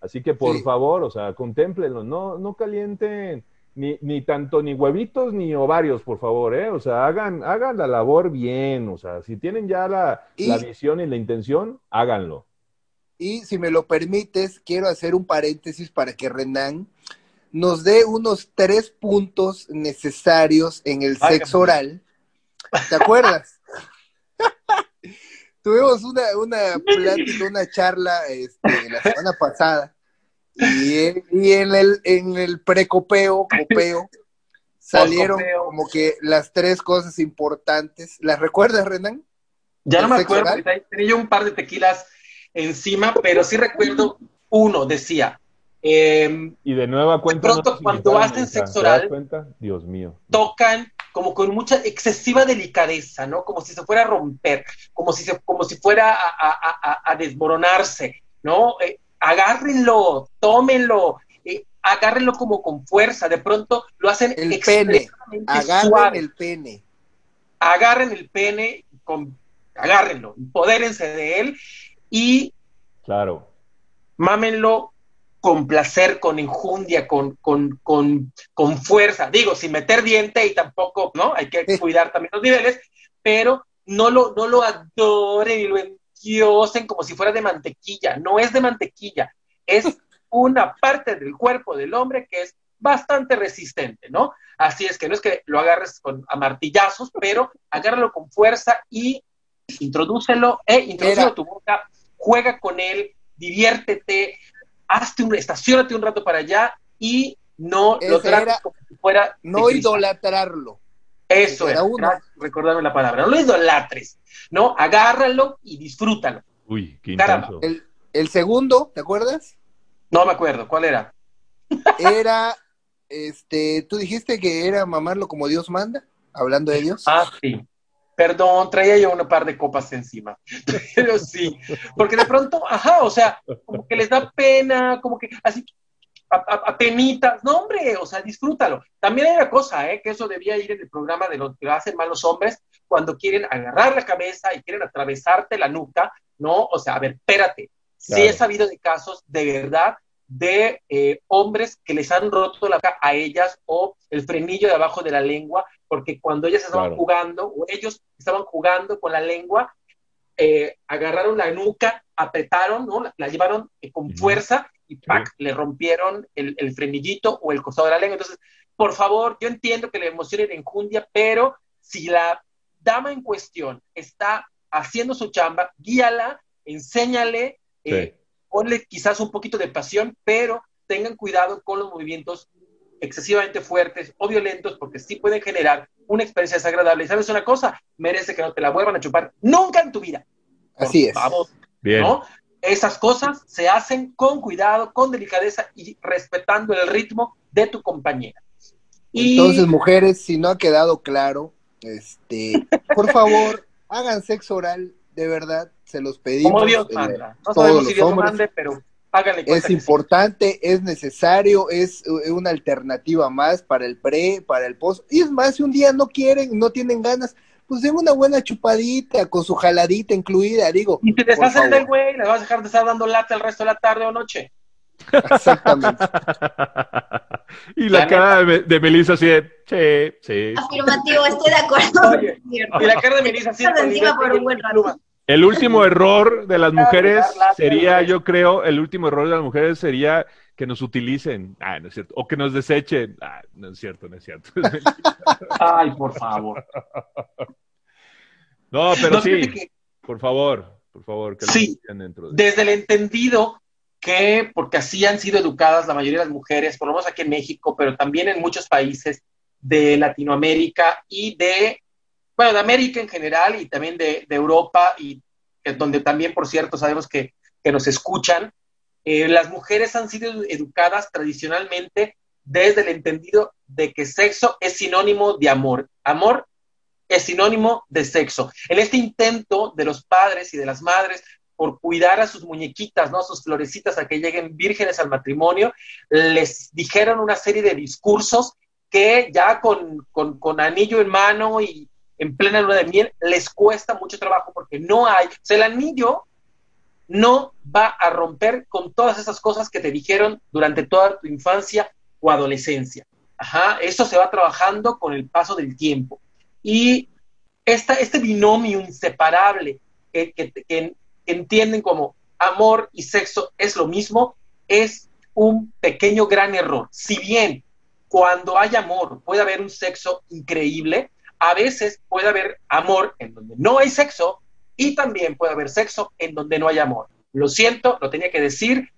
Así que por favor, o sea, contemplenlo, no, no calienten ni, ni tanto ni huevitos ni ovarios, por favor, ¿eh? O sea, hagan, hagan la labor bien, o sea, si tienen ya la, Y- la visión y la intención, háganlo. Y si me lo permites, quiero hacer un paréntesis para que Renan nos dé unos tres puntos necesarios en el sexo oral. ¿Te acuerdas? [LAUGHS] Tuvimos una, una plática, una charla este, la semana pasada y, en- y en el, en el precopeo, copeo, salieron como que las tres cosas importantes. ¿Las recuerdas, Renan? Ya no ¿El me acuerdo, tenía yo un par de tequilas encima, pero sí recuerdo uno, decía, em, Y de nueva cuenta. pronto, cuando hacen sexo ¿Te das oral, cuenta? Dios mío. tocan como con mucha excesiva delicadeza, ¿no? Como si se fuera a romper, como si, se, como si fuera a, a- a- a desmoronarse, ¿no? Eh, agárrenlo, tómenlo, eh, agárrenlo como con fuerza, de pronto lo hacen El pene, agarren suave. el pene. agarren el pene, con, agárrenlo, empodérense de él y Claro. mámenlo con placer, con enjundia, con, con, con, con fuerza. Digo, sin meter diente y tampoco, ¿no? Hay que cuidar también los niveles, pero no lo, no lo adoren y lo endiosen como si fuera de mantequilla. No es de mantequilla, es [LAUGHS] una parte del cuerpo del hombre que es bastante resistente, ¿no? Así es que no es que lo agarres con, a martillazos, pero agárralo con fuerza y introdúcelo, eh, introdúcelo a tu boca, juega con él, diviértete, hazte un, estacionate un rato para allá y no lo trates como si fuera No idolatrarlo. Eso era era, recordarme la palabra, no lo idolatres, ¿no? Agárralo y disfrútalo. Uy, qué intenso. El, el segundo, ¿te acuerdas? No me acuerdo, ¿cuál era? [LAUGHS] Era, este, tú dijiste que era mamarlo como Dios manda, hablando de Dios. Ah, sí. Perdón, traía yo una par de copas encima. [LAUGHS] Pero sí, porque de pronto, ajá, o sea, como que les da pena, como que así, a, a- a penitas. No, hombre, o sea, disfrútalo. También hay una cosa, ¿eh? Que eso debía ir en el programa de los que hacen malos hombres cuando quieren agarrar la cabeza y quieren atravesarte la nuca, ¿no? O sea, a ver, espérate. Sí Claro. he sabido de casos de verdad de eh, hombres que les han roto la boca a ellas o el frenillo de abajo de la lengua, porque cuando ellas estaban Claro. jugando o ellos estaban jugando con la lengua, eh, agarraron la nuca, apretaron, ¿no? la, la llevaron eh, con fuerza y ¡pac! le rompieron el, el frenillito o el costado de la lengua. Entonces, por favor, yo entiendo que la emoción de enjundia, pero si la dama en cuestión está haciendo su chamba, guíala, enséñale, ponle quizás un poquito de pasión, pero tengan cuidado con los movimientos excesivamente fuertes o violentos, porque sí pueden generar una experiencia desagradable. ¿Y sabes una cosa? Merece que no te la vuelvan a chupar nunca en tu vida. Por Así es. favor, Bien. ¿no? Esas cosas se hacen con cuidado, con delicadeza y respetando el ritmo de tu compañera. Y Entonces, mujeres, si no ha quedado claro, este, por favor, [LAUGHS] hagan sexo oral, de verdad, se los pedimos. como Dios eh, manda. No todos sabemos los si Dios hombres. mande, pero háganle cuenta Es sí. importante, es necesario, es eh, una alternativa más para el pre, para el post. Y es más, si un día no quieren, no tienen ganas, pues den una buena chupadita con su jaladita incluida, digo. Y te deshacen del güey, le vas a dejar de estar dando lata el resto de la tarde o noche. Exactamente. [LAUGHS] y la La cara de, de Melissa así de, sí, sí. Afirmativo, estoy de acuerdo. Oye. Y la cara de Melissa así libreta por un buen rato. El último error de las mujeres sería, yo creo, el último error de las mujeres sería que nos utilicen. Ah, no es cierto. O que nos desechen. Ah, no es cierto, no es cierto. [LAUGHS] Ay, por favor. no, pero No, sí, que por favor, por favor, que Sí. dentro de... desde el entendido que, porque así han sido educadas la mayoría de las mujeres, por lo menos aquí en México, pero también en muchos países de Latinoamérica y de, bueno, de América en general y también de, de Europa, y donde también, por cierto, sabemos que, que nos escuchan, eh, las mujeres han sido educadas tradicionalmente desde el entendido de que sexo es sinónimo de amor. Amor es sinónimo de sexo. En este intento de los padres y de las madres por cuidar a sus muñequitas, ¿no? Sus florecitas a que lleguen vírgenes al matrimonio, les dijeron una serie de discursos que ya con, con, con anillo en mano y en plena luna de miel les cuesta mucho trabajo porque no hay, o sea, el anillo no va a romper con todas esas cosas que te dijeron durante toda tu infancia o adolescencia. Ajá, eso se va trabajando con el paso del tiempo. Y este binomio inseparable que, que entienden como amor y sexo es lo mismo, es un pequeño gran error. Si bien cuando hay amor puede haber un sexo increíble, a veces puede haber amor en donde no hay sexo y también puede haber sexo en donde no hay amor. Lo siento, lo tenía que decir.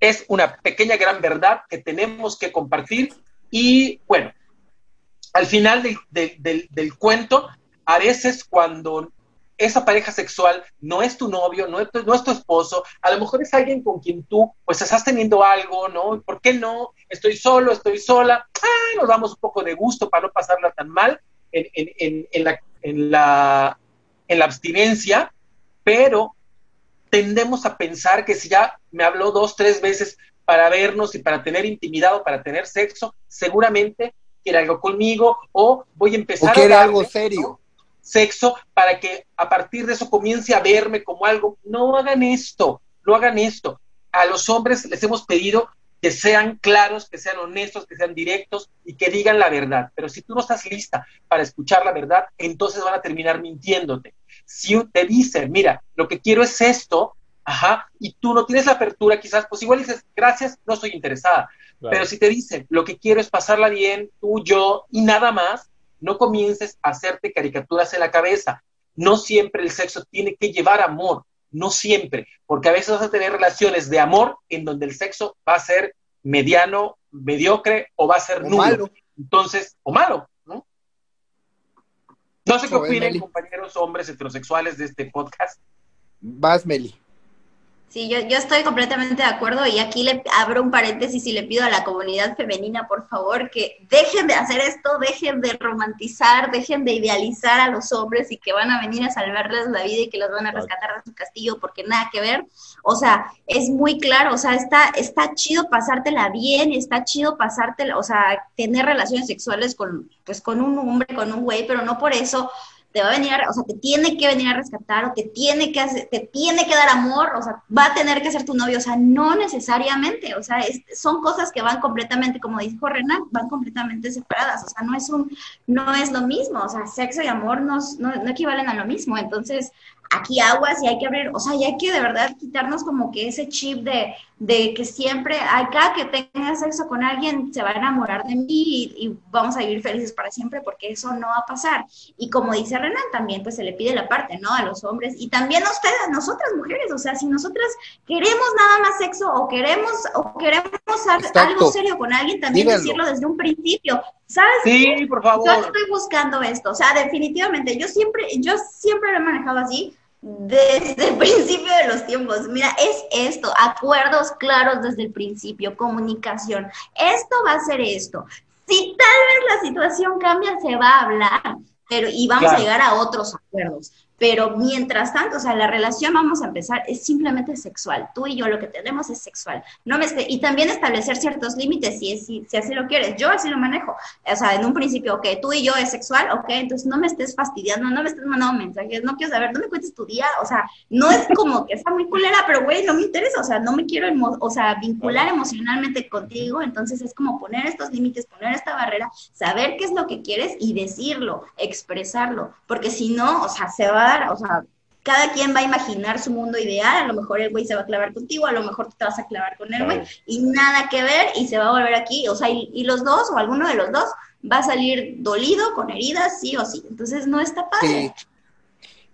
Es una pequeña gran verdad que tenemos que compartir y bueno, al final del, del cuento, a veces cuando esa pareja sexual no es tu novio, no es tu, no es tu esposo, a lo mejor es alguien con quien tú pues estás teniendo algo, ¿no? ¿Por qué no? Estoy solo, estoy sola, ah, nos damos un poco de gusto para no pasarla tan mal en, en, en, la, en, la, en la abstinencia, pero tendemos a pensar que si ya me habló dos, tres veces para vernos y para tener intimidad o para tener sexo, seguramente quiere algo conmigo o voy a empezar o quiere algo serio sexo para que a partir de eso comience a verme como algo. No hagan esto, no hagan esto. A los hombres les hemos pedido que sean claros, que sean honestos, que sean directos y que digan la verdad. Pero si tú no estás lista para escuchar la verdad, entonces van a terminar mintiéndote. Si te dicen, mira, lo que quiero es esto, ajá, y tú no tienes la apertura, quizás, pues igual dices, gracias, no estoy interesada. Pero si te dicen, lo que quiero es pasarla bien, tú, yo y nada más, no comiences a hacerte caricaturas en la cabeza. No siempre el sexo tiene que llevar amor, no siempre, porque a veces vas a tener relaciones de amor en donde el sexo va a ser mediano, mediocre o va a ser nulo. Entonces, o malo, ¿no? No sé qué opinen, compañeros hombres heterosexuales de este podcast. Vas, Meli. Sí, yo, yo estoy completamente de acuerdo y aquí le abro un paréntesis y le pido a la comunidad femenina, por favor, que dejen de hacer esto, dejen de romantizar, dejen de idealizar a los hombres y que van a venir a salvarles la vida y que los van a rescatar de su castillo porque nada que ver. O sea, es muy claro, o sea, está, está chido pasártela bien, está chido pasártela, o sea, tener relaciones sexuales con, pues, con un hombre, con un güey, pero no por eso te va a venir, o sea, te tiene que venir a rescatar o te tiene que te tiene que dar amor, o sea, va a tener que ser tu novio, o sea, no necesariamente, o sea, son cosas que van completamente, como dijo Renan, van completamente separadas, o sea, no es un, no es lo mismo, o sea, sexo y amor no, no equivalen a lo mismo, entonces, aquí aguas y hay que abrir, o sea, y hay que de verdad quitarnos como que ese chip de, de que siempre, acá que tenga sexo con alguien, se va a enamorar de mí y, vamos a vivir felices para siempre, porque eso no va a pasar. Y como dice Renan, también pues se le pide la parte, ¿no? A los hombres y también a ustedes, a nosotras mujeres, o sea, si nosotras queremos nada más sexo o queremos, o queremos algo serio con alguien, también decirlo desde un principio. ¿Sabes? Sí, por favor. Yo estoy buscando esto, o sea, definitivamente, yo siempre, yo siempre lo he manejado así, desde el [LAUGHS] principio de los tiempos. Mira, es esto, acuerdos claros desde el principio, comunicación. Esto va a ser esto. Si tal vez la situación cambia, se va a hablar, pero y vamos a llegar a otros acuerdos. Pero mientras tanto, o sea, la relación vamos a empezar, es simplemente sexual. Tú y yo lo que tenemos es sexual. No me y también establecer ciertos límites si, si, si así lo quieres. Yo así lo manejo. O sea, en un principio, ok, tú y yo es sexual, ok, entonces no me estés fastidiando, no me estés mandando mensajes, no quiero saber, no me cuentes tu día. O sea, no es como que está muy culera, pero güey, no me interesa. O sea, no me quiero, o sea, vincular emocionalmente contigo. Entonces es como poner estos límites, poner esta barrera, saber qué es lo que quieres y decirlo, expresarlo. Porque si no, o sea, se va o sea, cada quien va a imaginar su mundo ideal, a lo mejor el güey se va a clavar contigo, a lo mejor tú te vas a clavar con el güey, y nada que ver, y se va a volver aquí, o sea, y, los dos, o alguno de los dos, va a salir dolido, con heridas, sí o sí, entonces no está padre.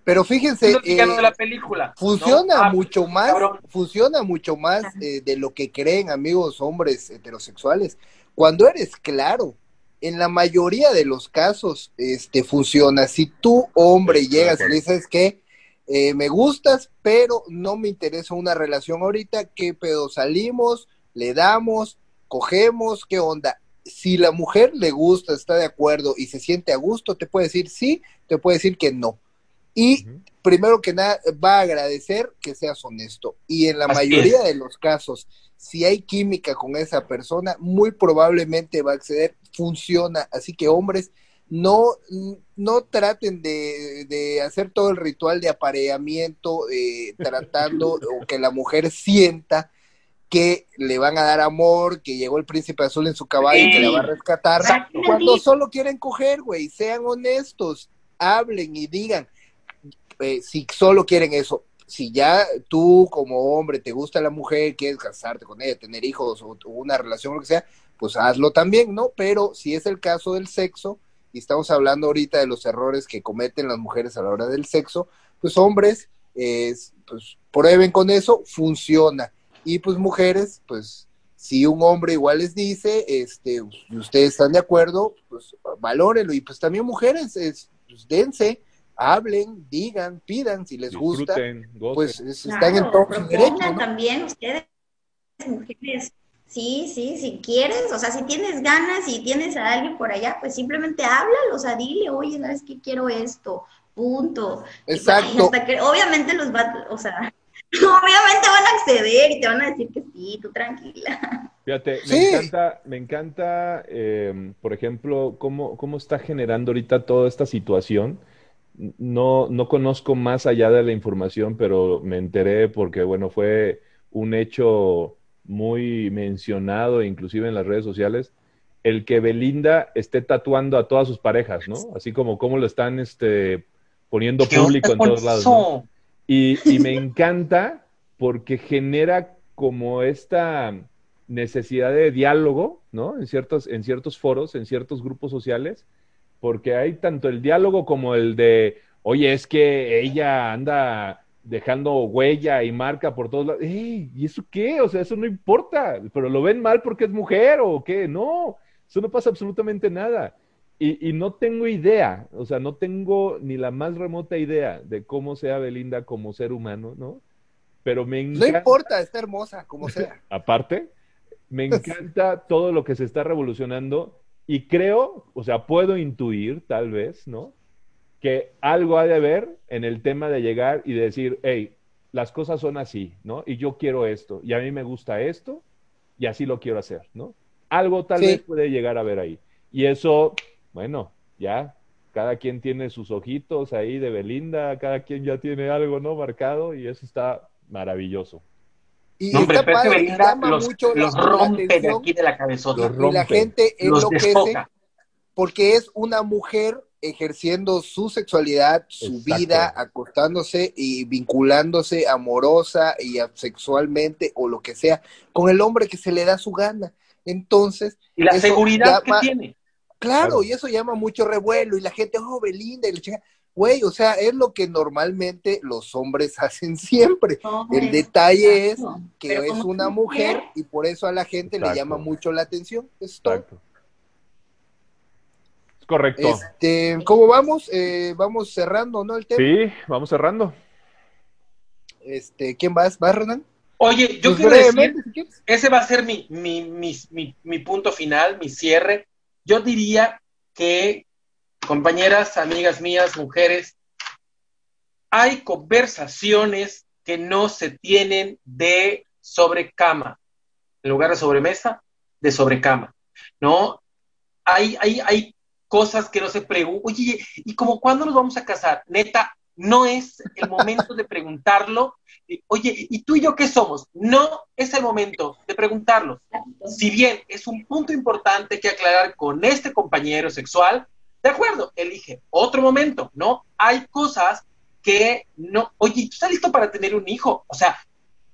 Pero fíjense, eh, la película, funciona ah, mucho más, funciona mucho más eh, de lo que creen amigos hombres heterosexuales. Cuando eres claro, en la mayoría de los casos este, funciona. Si tú, hombre, llegas y dices que eh, me gustas, pero no me interesa una relación ahorita, ¿qué pedo? Salimos, le damos, cogemos, ¿qué onda? Si la mujer le gusta, está de acuerdo y se siente a gusto, te puede decir sí, te puede decir que no. Y primero que nada, va a agradecer que seas honesto. Y en la mayoría de los casos, si hay química con esa persona, muy probablemente va a acceder, funciona. Así que hombres, no, no traten de, hacer todo el ritual de apareamiento, eh, [LAUGHS] tratando o que la mujer sienta que le van a dar amor, que llegó el príncipe azul en su caballo y que la va a rescatar. Cuando solo quieren coger, güey, sean honestos, hablen y digan eh, si solo quieren eso. Si ya tú como hombre te gusta la mujer, quieres casarte con ella, tener hijos o, una relación o lo que sea, pues hazlo también, ¿no? Pero si es el caso del sexo, y estamos hablando ahorita de los errores que cometen las mujeres a la hora del sexo, pues hombres, pues prueben con eso, funciona. Y pues mujeres, pues si un hombre igual les dice, este, y ustedes están de acuerdo, pues valórenlo. Y pues también mujeres, es, pues dense, hablen, digan, pidan, si les gusta, pues están en todo su derecho. también ustedes, mujeres, Sí, sí, si quieres, o sea, si tienes ganas y tienes a alguien por allá, pues simplemente háblalo, o sea, dile, oye, ¿sabes qué? Quiero esto, punto. Exacto. obviamente los va, o sea, [LAUGHS] obviamente van a acceder y te van a decir que sí, tú tranquila. Fíjate, me encanta, me encanta, em, por ejemplo, cómo, cómo está generando ahorita toda esta situación. No, no conozco más allá de la información, pero me enteré porque, bueno, fue un hecho muy mencionado, inclusive en las redes sociales, el que Belinda esté tatuando a todas sus parejas, ¿no? Así como cómo lo están este, poniendo público en todos lados. Y, y me [LAUGHS] encanta porque genera como esta necesidad de diálogo, ¿no? En ciertos, en ciertos foros, en ciertos grupos sociales, porque hay tanto el diálogo como el de, oye, es que ella anda dejando huella y marca por todos lados. ¿Y eso qué? O sea, eso no importa, pero lo ven mal porque es mujer o qué. No, eso no pasa absolutamente nada. Y, no tengo idea, o sea, no tengo ni la más remota idea de cómo sea Belinda como ser humano, ¿no? Pero me encanta. No importa, está hermosa, como sea. [LAUGHS] Aparte, me encanta todo lo que se está revolucionando y creo, o sea, puedo intuir, tal vez, ¿no? que algo ha de haber en el tema de llegar y decir, hey, las cosas son así, ¿no? Y yo quiero esto, y a mí me gusta esto, y así lo quiero hacer, ¿no? Algo tal vez puede llegar a ver ahí. Y eso, bueno, ya, cada quien tiene sus ojitos ahí de Belinda, cada quien ya tiene algo, ¿no? Marcado, y eso está maravilloso. Y hombre, está padre, Belinda los, mucho los rompe de aquí de la cabezota. Y la gente enloquece porque es una mujer ejerciendo su sexualidad, su vida, acostándose y vinculándose amorosa y sexualmente o lo que sea con el hombre que se le da su gana. Entonces. Y la seguridad que tiene. Claro, y eso llama mucho revuelo y la gente, oh, Belinda, y la chica, güey, o sea, es lo que normalmente los hombres [LAUGHS] hacen siempre. el detalle es que es una mujer, y por eso a la gente le llama mucho la atención. Exacto. Correcto. Este, ¿Cómo vamos? Eh, vamos cerrando, ¿no? El tema. Sí, vamos cerrando. Este, ¿Quién vas? ¿Vas, Renan? Oye, yo pues quiero decir, ese va a ser mi, mi, mi, mi, punto final, mi cierre. Yo diría que, compañeras, amigas mías, mujeres, hay conversaciones que no se tienen de sobrecama, en lugar de sobremesa, de sobrecama, ¿no? Hay, hay, hay cosas que no se preguntan. Oye, ¿y como cuándo nos vamos a casar? Neta, no es el momento de preguntarlo. Oye, ¿y tú y yo qué somos? No es el momento de preguntarlo. Si bien es un punto importante que aclarar con este compañero sexual, de acuerdo, elige otro momento, ¿no? Hay cosas que no, oye, ¿tú estás listo para tener un hijo? O sea,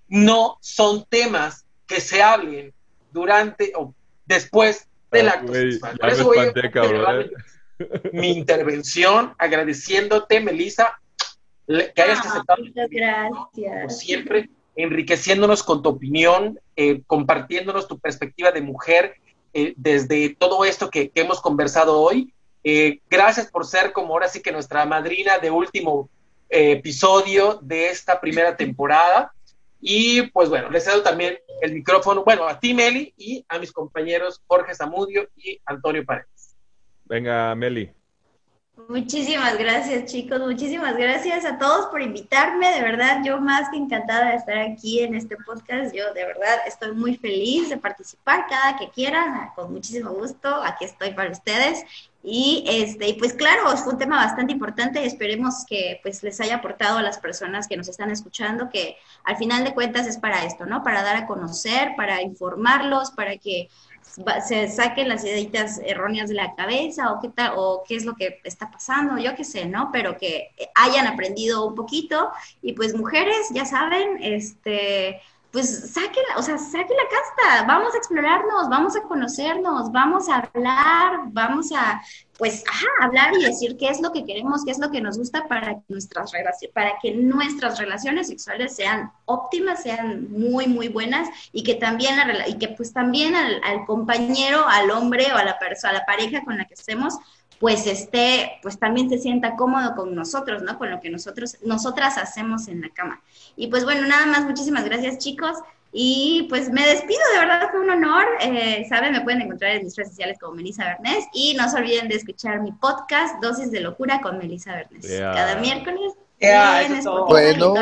no son temas que se hablen durante o después del ah, acto Por eso voy a ¿eh? mi intervención agradeciéndote, Melissa, que hayas ah, aceptado. Muchas gracias. Como siempre, enriqueciéndonos con tu opinión, eh, compartiéndonos tu perspectiva de mujer eh, desde todo esto que, hemos conversado hoy. Gracias por ser como ahora sí que nuestra madrina de último episodio de esta primera temporada. Y pues bueno, les cedo también el micrófono, bueno, a ti, Meli, y a mis compañeros Jorge Zamudio y Antonio Paredes. Venga, Meli. Muchísimas gracias, chicos. Muchísimas gracias a todos por invitarme. De verdad, yo más que encantada de estar aquí en este podcast. Yo de verdad estoy muy feliz de participar cada que quieran. Con muchísimo gusto. Aquí estoy para ustedes. Y este, pues claro, es un tema bastante importante. Esperemos que pues les haya aportado a las personas que nos están escuchando, que al final de cuentas es para esto, ¿no? Para dar a conocer, para informarlos, para que se saquen las ideitas erróneas de la cabeza o qué tal, o qué es lo que está pasando, yo qué sé, ¿no? Pero que hayan aprendido un poquito y pues mujeres, ya saben, este, pues saquen, o sea, saquen la casta, vamos a explorarnos, vamos a conocernos, vamos a hablar, vamos a, pues, hablar y decir qué es lo que queremos, qué es lo que nos gusta para que nuestras relaciones, para que nuestras relaciones sexuales sean óptimas, sean muy, muy buenas y que también, la, y que pues también al, al compañero, al hombre o a la persona, a la pareja con la que estemos, pues esté, pues también se sienta cómodo con nosotros, ¿no? Con lo que nosotros, nosotras hacemos en la cama. Y pues bueno, nada más, muchísimas gracias chicos. Y pues me despido, de verdad fue un honor. Eh, Saben, me pueden encontrar en mis redes sociales como Melissa Bernés. Y no se olviden de escuchar mi podcast, Dosis de Locura con Melissa Bernés. Cada miércoles. bueno,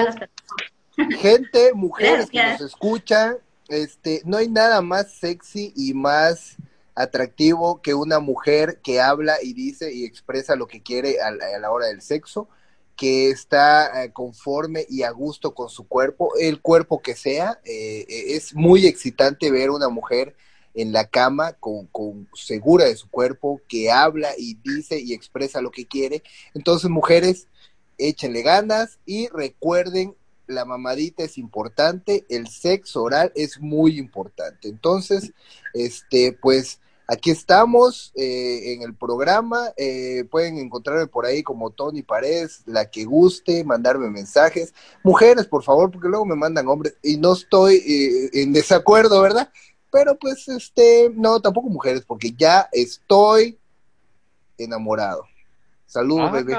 [LAUGHS] gente, mujeres que nos escuchan, este, no hay nada más sexy y más atractivo que una mujer que habla y dice y expresa lo que quiere a la, hora del sexo, que está eh, conforme y a gusto con su cuerpo, el cuerpo que sea. Eh, eh, es muy excitante ver una mujer en la cama con, con, segura de su cuerpo, que habla y dice y expresa lo que quiere. Entonces, mujeres, échenle ganas y recuerden, la mamadita es importante, el sexo oral es muy importante. Entonces, este, pues Aquí estamos eh, en el programa. Eh, pueden encontrarme por ahí como Tony Paredes, la que guste, mandarme mensajes. Mujeres, por favor, porque luego me mandan hombres y no estoy eh, en desacuerdo, ¿verdad? Pero pues, este, no, tampoco mujeres, porque ya estoy enamorado. Saludos, bebé.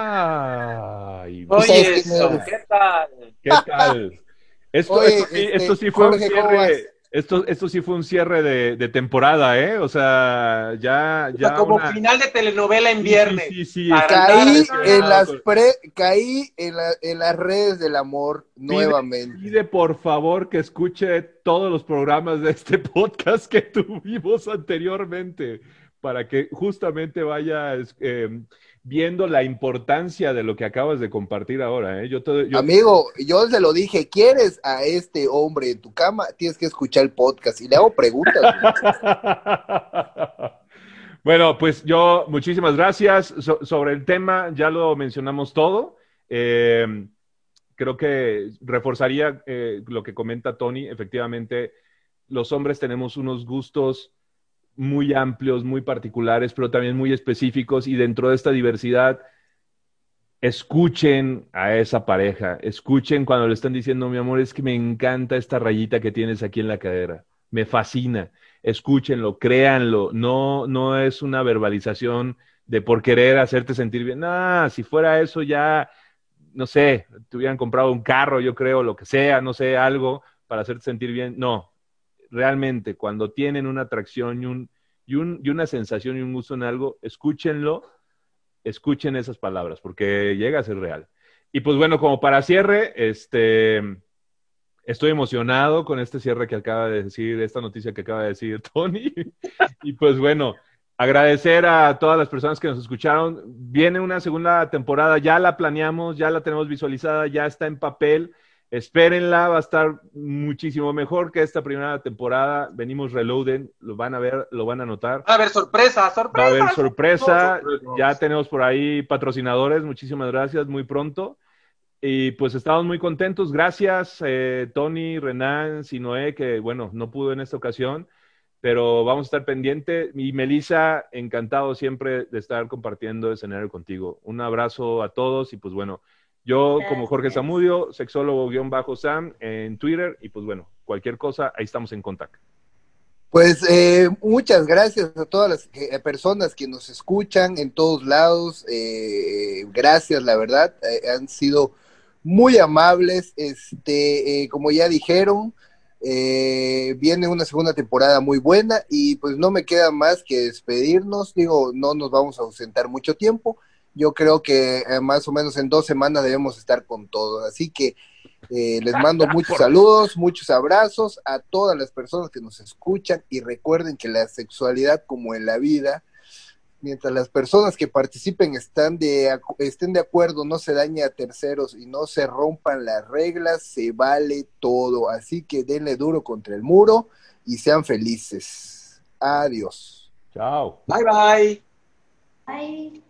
Oye, ¿qué tal? ¿Qué tal? [LAUGHS] Esto, esto, sí, este, fue un cierre esto, esto sí fue un cierre de, temporada, ¿eh? O sea, ya... ya como final de telenovela en viernes. Sí, sí, sí. Caí, en las, pre, caí en, en, las redes del amor nuevamente. Pide por favor que escuche todos los programas de este [LAUGHS] podcast que tuvimos anteriormente para que justamente vaya... Eh, viendo la importancia de lo que acabas de compartir ahora. ¿eh? Yo, Amigo, yo se lo dije, ¿quieres a este hombre en tu cama? Tienes que escuchar el podcast y le hago preguntas. [LAUGHS] bueno, pues yo muchísimas gracias. sobre el tema ya lo mencionamos todo. Eh, creo que reforzaría eh, lo que comenta Tony. Efectivamente, los hombres tenemos unos gustos muy amplios, muy particulares, pero también muy específicos y dentro de esta diversidad, escuchen a esa pareja, escuchen cuando le están diciendo, mi amor, es que me encanta esta rayita que tienes aquí en la cadera, me fascina, escúchenlo, créanlo, no, no es una verbalización de por querer hacerte sentir bien, ah, si fuera eso ya, no sé, te hubieran comprado un carro, yo creo, lo que sea, no sé, algo para hacerte sentir bien, no, realmente cuando tienen una atracción y, un, y, un, y una sensación y un gusto en algo, escúchenlo, escuchen esas palabras, porque llega a ser real. Y pues bueno, como para cierre, este, estoy emocionado con este cierre que acaba de decir, esta noticia que acaba de decir [LAUGHS] Tony. y pues bueno, agradecer a todas las personas que nos escucharon. Viene una segunda temporada, ya la planeamos, ya la tenemos visualizada, ya está en papel. Espérenla, va a estar muchísimo mejor que esta primera temporada. Venimos reloading, lo van a ver, lo van a notar. Va a haber sorpresa, sorpresa. Va a haber sorpresa. Ya tenemos por ahí patrocinadores, muchísimas gracias, muy pronto. Y pues estamos muy contentos. Gracias, eh, Tony, Renan, Sinoé, que bueno, no pudo en esta ocasión, pero vamos a estar pendiente. Y Melissa, encantado siempre de estar compartiendo escenario contigo. Un abrazo a todos y pues bueno. Yo, como Jorge Zamudio, sexólogo-sam en Twitter, y pues bueno, cualquier cosa, ahí estamos en contacto. Pues eh, muchas gracias a todas las eh, personas que nos escuchan en todos lados. Eh, gracias, la verdad, han sido muy amables. Este, como ya dijeron, viene una segunda temporada muy buena y pues no me queda más que despedirnos. Digo, no nos vamos a ausentar mucho tiempo yo creo que eh, más o menos en dos semanas debemos estar con todo. Así que eh, les mando [LAUGHS] muchos saludos, muchos abrazos a todas las personas que nos escuchan y recuerden que la sexualidad como en la vida, mientras las personas que participen están de, estén de acuerdo, no se dañe a terceros y no se rompan las reglas, se vale todo. Así que denle duro contra el muro y sean felices. Adiós. Chao. Bye bye. Bye.